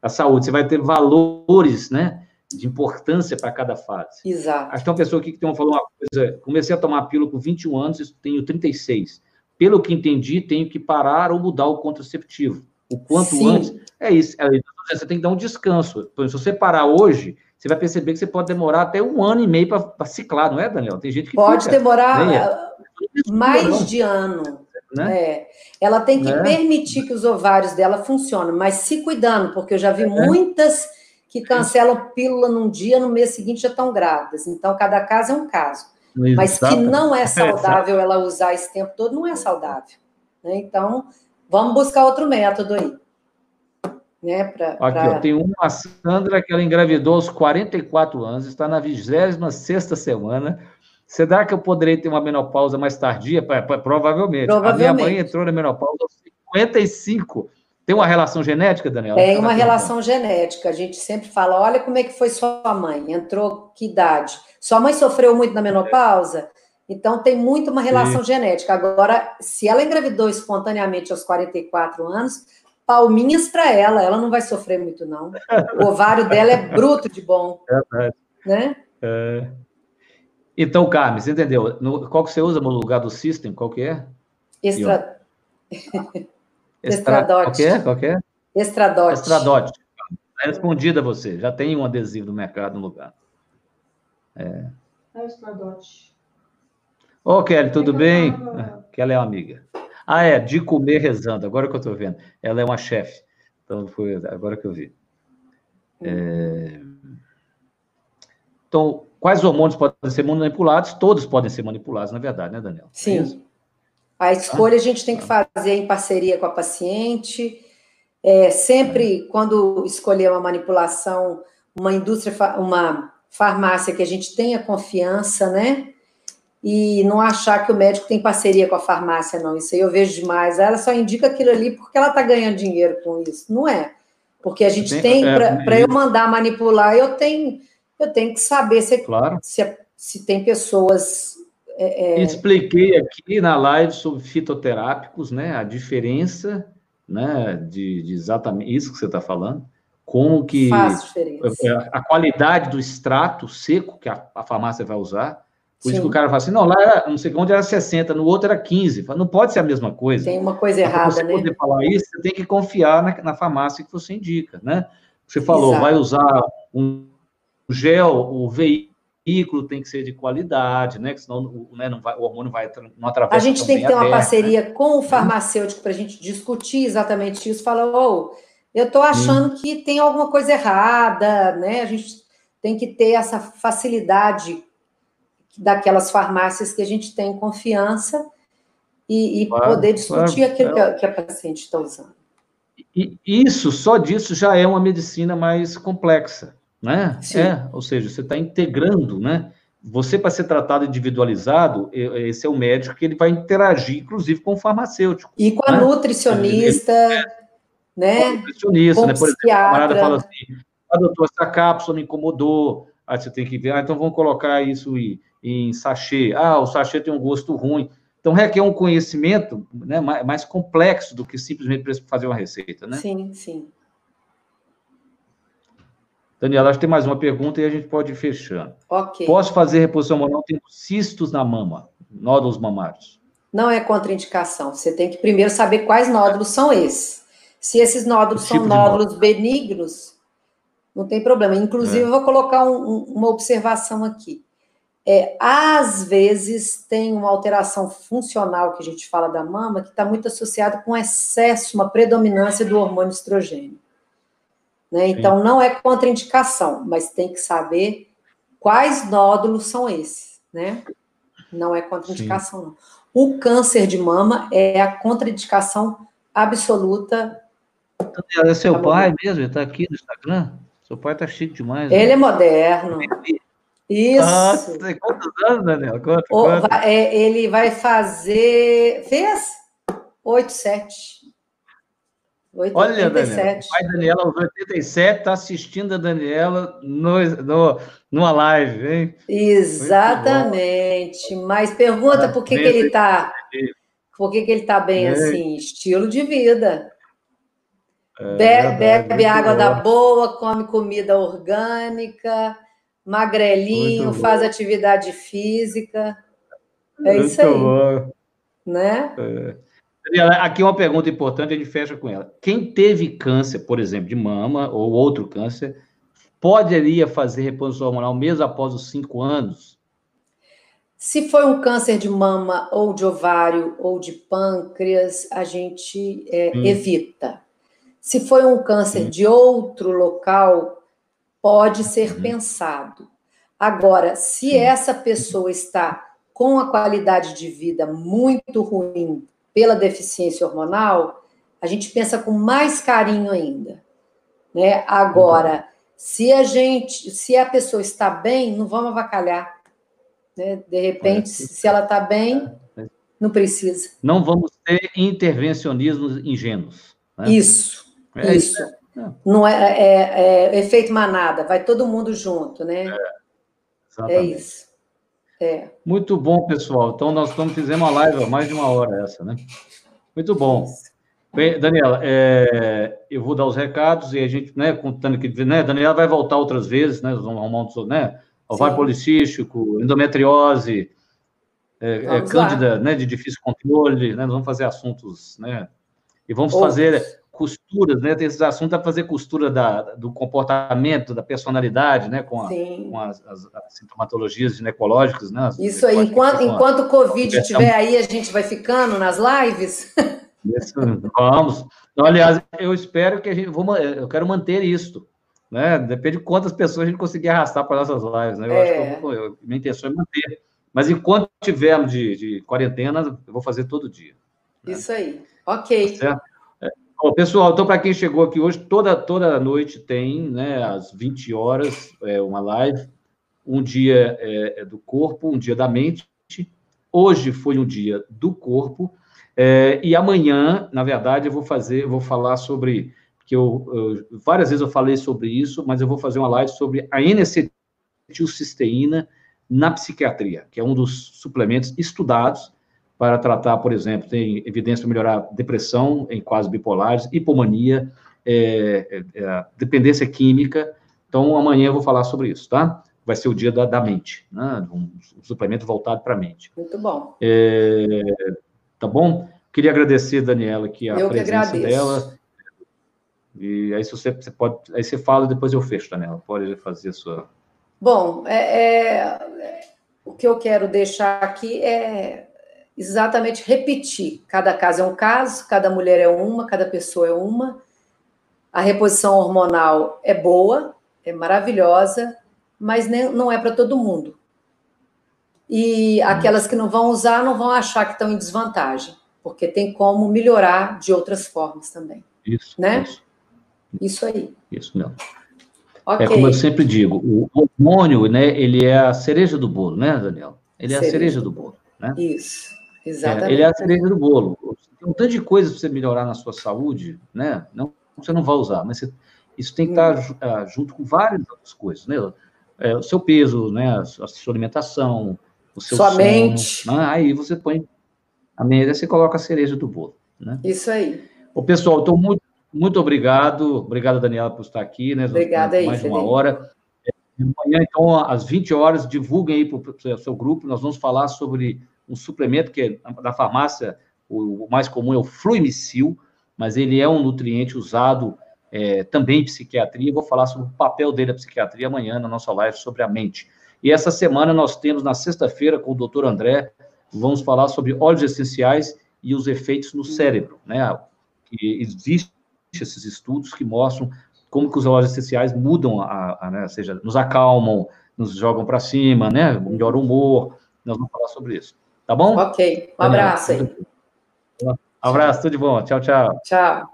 A saúde, você vai ter valores, né, de importância para cada fase. Exato. Acho que tem uma pessoa aqui que tem uma, falou uma coisa, comecei a tomar pílula com 21 anos, tenho 36. Pelo que entendi, tenho que parar ou mudar o contraceptivo. O quanto Sim. antes. É isso. é isso. Você tem que dar um descanso. Se você parar hoje, você vai perceber que você pode demorar até um ano e meio para ciclar, não é, Daniel? Tem gente que Pode fica, demorar né? mais de ano. Né? É. Ela tem que Né? permitir que os ovários dela funcionem, mas se cuidando, porque eu já É. vi muitas que cancelam pílula num dia, no mês seguinte já estão grávidas. Então, cada caso é um caso. Mas que não é saudável ela usar esse tempo todo, não é saudável. né? Então, vamos buscar outro método aí. Né, pra, Aqui, pra- ó, tem uma Sandra que ela engravidou aos 44 anos, está na 26 semana. Será que eu poderei ter uma menopausa mais tardia? Pa- Provavelmente. A minha Provavelmente. mãe entrou na menopausa aos 55. Tem uma relação genética, Daniela? Tem Ela uma tá relação genética. A gente sempre fala: olha como é que foi sua mãe, entrou que idade? Sua mãe sofreu muito na menopausa? Então tem muito uma relação genética. Agora, se ela engravidou espontaneamente aos 44 anos, palminhas para ela, ela não vai sofrer muito, não. O ovário dela é bruto de bom, Verdade. né? É. Então, Carmen, você entendeu? No- qual que você usa no lugar do system? Qual que é? Extra, Extra- Estradote. Qual que é? Qual que é? estradote. Estradote. Está respondida você. Já tem um adesivo no mercado no lugar. É o Estradote. Ô, Kelly, tudo É que bem? Ah, Kelly é uma amiga. Ah, é, de comer rezando, agora que eu estou vendo. Ela é uma chefe. Então, foi agora que eu vi. É, Então, quais hormônios podem ser manipulados? Todos podem ser manipulados, na verdade, né, Daniel? É Sim. A escolha a gente tem que fazer em parceria com a paciente. É, sempre, quando escolher uma manipulação, uma indústria, uma farmácia que a gente tenha confiança, né? E não achar que o médico tem parceria com a farmácia, não. Isso aí eu vejo demais. Ela só indica aquilo ali porque ela está ganhando dinheiro com isso. Não é. Porque a gente Tem- tem, é, para eu mandar manipular, eu tenho, eu tenho que saber se, Claro. se, se tem pessoas. é, é, Expliquei aqui na live sobre fitoterápicos, né? A diferença, né? De, de exatamente isso que você está falando. Como que faz diferença. a qualidade do extrato seco que a, a farmácia vai usar, Por isso que o cara fala assim, não, lá era, não sei onde era 60, no outro era 15. Fala, Não pode ser a mesma coisa. Tem uma coisa Para errada, você né? poder falar isso, você tem que confiar na, na farmácia que você indica, né? Você falou, Exato. vai usar um gel, o veículo tem que ser de qualidade, né? Que senão o, né, não vai, o hormônio vai, não atravessa A gente tem que ter uma terra, né? parceria com o farmacêutico para a gente discutir exatamente isso. Fala, ô, eu estou achando que tem alguma coisa errada, né? A gente tem que ter essa facilidade daquelas farmácias que a gente tem confiança e, e Claro, poder discutir claro. aquilo que a, que a paciente está usando. E isso, só disso, já é uma medicina mais complexa, né? Sim. É, ou seja, você está integrando, né? Você, para ser tratado individualizado, e- esse é o médico que ele vai interagir, inclusive, com o farmacêutico. E com a Né? nutricionista, com o né? nutricionista, Com né? Por exemplo, o camarada fala assim, ah, doutor, essa cápsula me incomodou, aí você tem que ver, ah, então vamos colocar isso em, em sachê. Ah, o sachê tem um gosto ruim. Então, requer um conhecimento né, mais, complexo do que simplesmente fazer uma receita, né? Sim, sim. Daniela, acho que tem mais uma pergunta e a gente pode ir fechando. Ok. Posso fazer reposição hormonal tendo cistos na mama, nódulos mamários? Não é contraindicação. Você tem que primeiro saber quais nódulos são esses. Se esses nódulos são tipo de nódulos benignos, não tem problema. Inclusive, É. eu vou colocar um- um- uma observação aqui. É, às vezes tem uma alteração funcional que a gente fala da mama que está muito associada com excesso, uma predominância do hormônio estrogênio. Né? Então, não é contraindicação, mas tem que saber quais nódulos são esses, né? Não é contraindicação, não. O câncer de mama é a contraindicação absoluta. Daniela, é seu Tá pai mesmo? Ele está aqui no Instagram? Seu pai está chique demais. né? Ele é moderno. Isso. Nossa, tem quantos anos, Daniela? Conta, O- va- é, ele vai fazer. Fez? 8, 7. 8, Olha, Daniela, 87. o pai da Daniela, aos 87, está assistindo a Daniela no, no, numa live, hein? Exatamente. Mas pergunta por que, que ele está. Por que, que ele está bem É. assim? Estilo de vida. É, Be- verdade, bebe água bom. da boa, come comida orgânica, magrelinho, faz atividade física. É Muito isso aí, bom. né? Daniela, aqui uma pergunta importante, a gente fecha com ela. Quem teve câncer, por exemplo, de mama ou outro câncer, poderia fazer reposição hormonal mesmo após os cinco anos? Se foi um câncer de mama ou de ovário ou de pâncreas, a gente é, Hum. evita. Se foi um câncer Sim. de outro local, pode ser Uhum. pensado. Agora, se essa pessoa está com a qualidade de vida muito ruim pela deficiência hormonal, a gente pensa com mais carinho ainda. Né? Agora, se a gente, se a pessoa está bem, não vamos avacalhar. Né? De repente, É, se ela está bem, É. não precisa. Não vamos ter intervencionismos ingênuos. né? Isso, É isso. É. Não é, é- é efeito manada, vai todo mundo junto, né? É, Exatamente. isso. É. Muito bom, pessoal. Então, nós estamos fizemos uma live há mais de uma hora essa, né? Muito bom. Bem, Daniela, é, eu vou dar os recados e a gente, né, contando que, né, Daniela vai voltar outras vezes, né, vamos arrumar um, né, ovário Sim. policístico, endometriose, é, é, cândida, né, de difícil controle, né, nós vamos fazer assuntos, né, e vamos Outros. fazer costuras, né, tem esses assuntos, para fazer costura da, do comportamento, da personalidade, né, com, a- com as, as- as sintomatologias ginecológicas, né, as- Isso aí, enquanto, enquanto o Covid estiver aí, a gente vai ficando nas lives. Isso, Vamos. Então, aliás, eu espero que a gente. Vou, eu quero manter isso. Né? Depende de quantas pessoas a gente conseguir arrastar para nossas lives. Né? Eu acho que eu É. eu- minha intenção é manter. Mas enquanto tivermos de, de quarentena, eu vou fazer todo dia. Isso aí. Ok. Certo? Bom, pessoal, então, para quem chegou aqui hoje, toda, toda noite tem, né, às 20 horas, é, uma live. Um dia é, é do corpo, um dia da mente. Hoje foi um dia do corpo. É, e amanhã, na verdade, eu vou fazer, eu vou falar sobre, que eu, eu- várias vezes eu falei sobre isso, mas eu vou fazer uma live sobre a N-acetilcisteína na psiquiatria, que é um dos suplementos estudados para tratar, por exemplo, tem evidência para melhorar depressão em quadros bipolares, hipomania, é, é, é, dependência química. Então, amanhã eu vou falar sobre isso, tá? vai ser o dia da, da mente, né? Um, um suplemento voltado para a mente. Muito bom. É, tá bom? Queria agradecer, Daniela, aqui a Eu presença agradeço. dela. E aí, se você, você pode. Aí você fala, depois eu fecho, Daniela. Pode fazer a sua. Bom, é, é, o que eu quero deixar aqui é exatamente repetir. Cada caso é um caso, cada mulher é uma, cada pessoa é uma. A reposição hormonal é boa, é maravilhosa, mas nem- não é para todo mundo. E aquelas que não vão usar não vão achar que estão em desvantagem, porque tem como melhorar de outras formas também. Isso, Né? isso, Isso aí. isso mesmo. Ok. É como eu sempre digo, o hormônio, né, ele é a cereja do bolo, né, Daniela? Ele é a Cereja. cereja do bolo, né? Isso. É, Exatamente. ele é a cereja do bolo. Tem um tanto de coisa para você melhorar na sua saúde, né? Não, você não vai usar, mas você- isso tem que estar ju- ah, junto com várias outras coisas, né? É, o seu peso, né? A sua alimentação, o seu Sua sono, mente. né? Aí você põe a mente, você coloca a cereja do bolo, né? Isso aí. Ô, pessoal, então, muito, muito obrigado. Obrigado, Daniela, por estar aqui, né? Obrigada aí, Mais uma Felipe. hora. É, Amanhã, então, às 20 horas, divulguem aí para o seu grupo. Nós vamos falar sobre um suplemento que é da farmácia, o, mais comum é o Fluimicil, mas ele é um nutriente usado é, também em psiquiatria. Vou falar sobre o papel dele na psiquiatria amanhã na nossa live sobre a mente. E essa semana nós temos, na sexta-feira, com o doutor André, vamos falar sobre óleos essenciais e os efeitos no cérebro, né? Que existem esses estudos que mostram como que os óleos essenciais mudam, a, a, né? ou seja, nos acalmam, nos jogam para cima, né? Melhora o humor. Nós vamos falar sobre isso. Tá bom? Ok. Um abraço aí. Abraço, tudo de bom. Tchau, tchau. Tchau.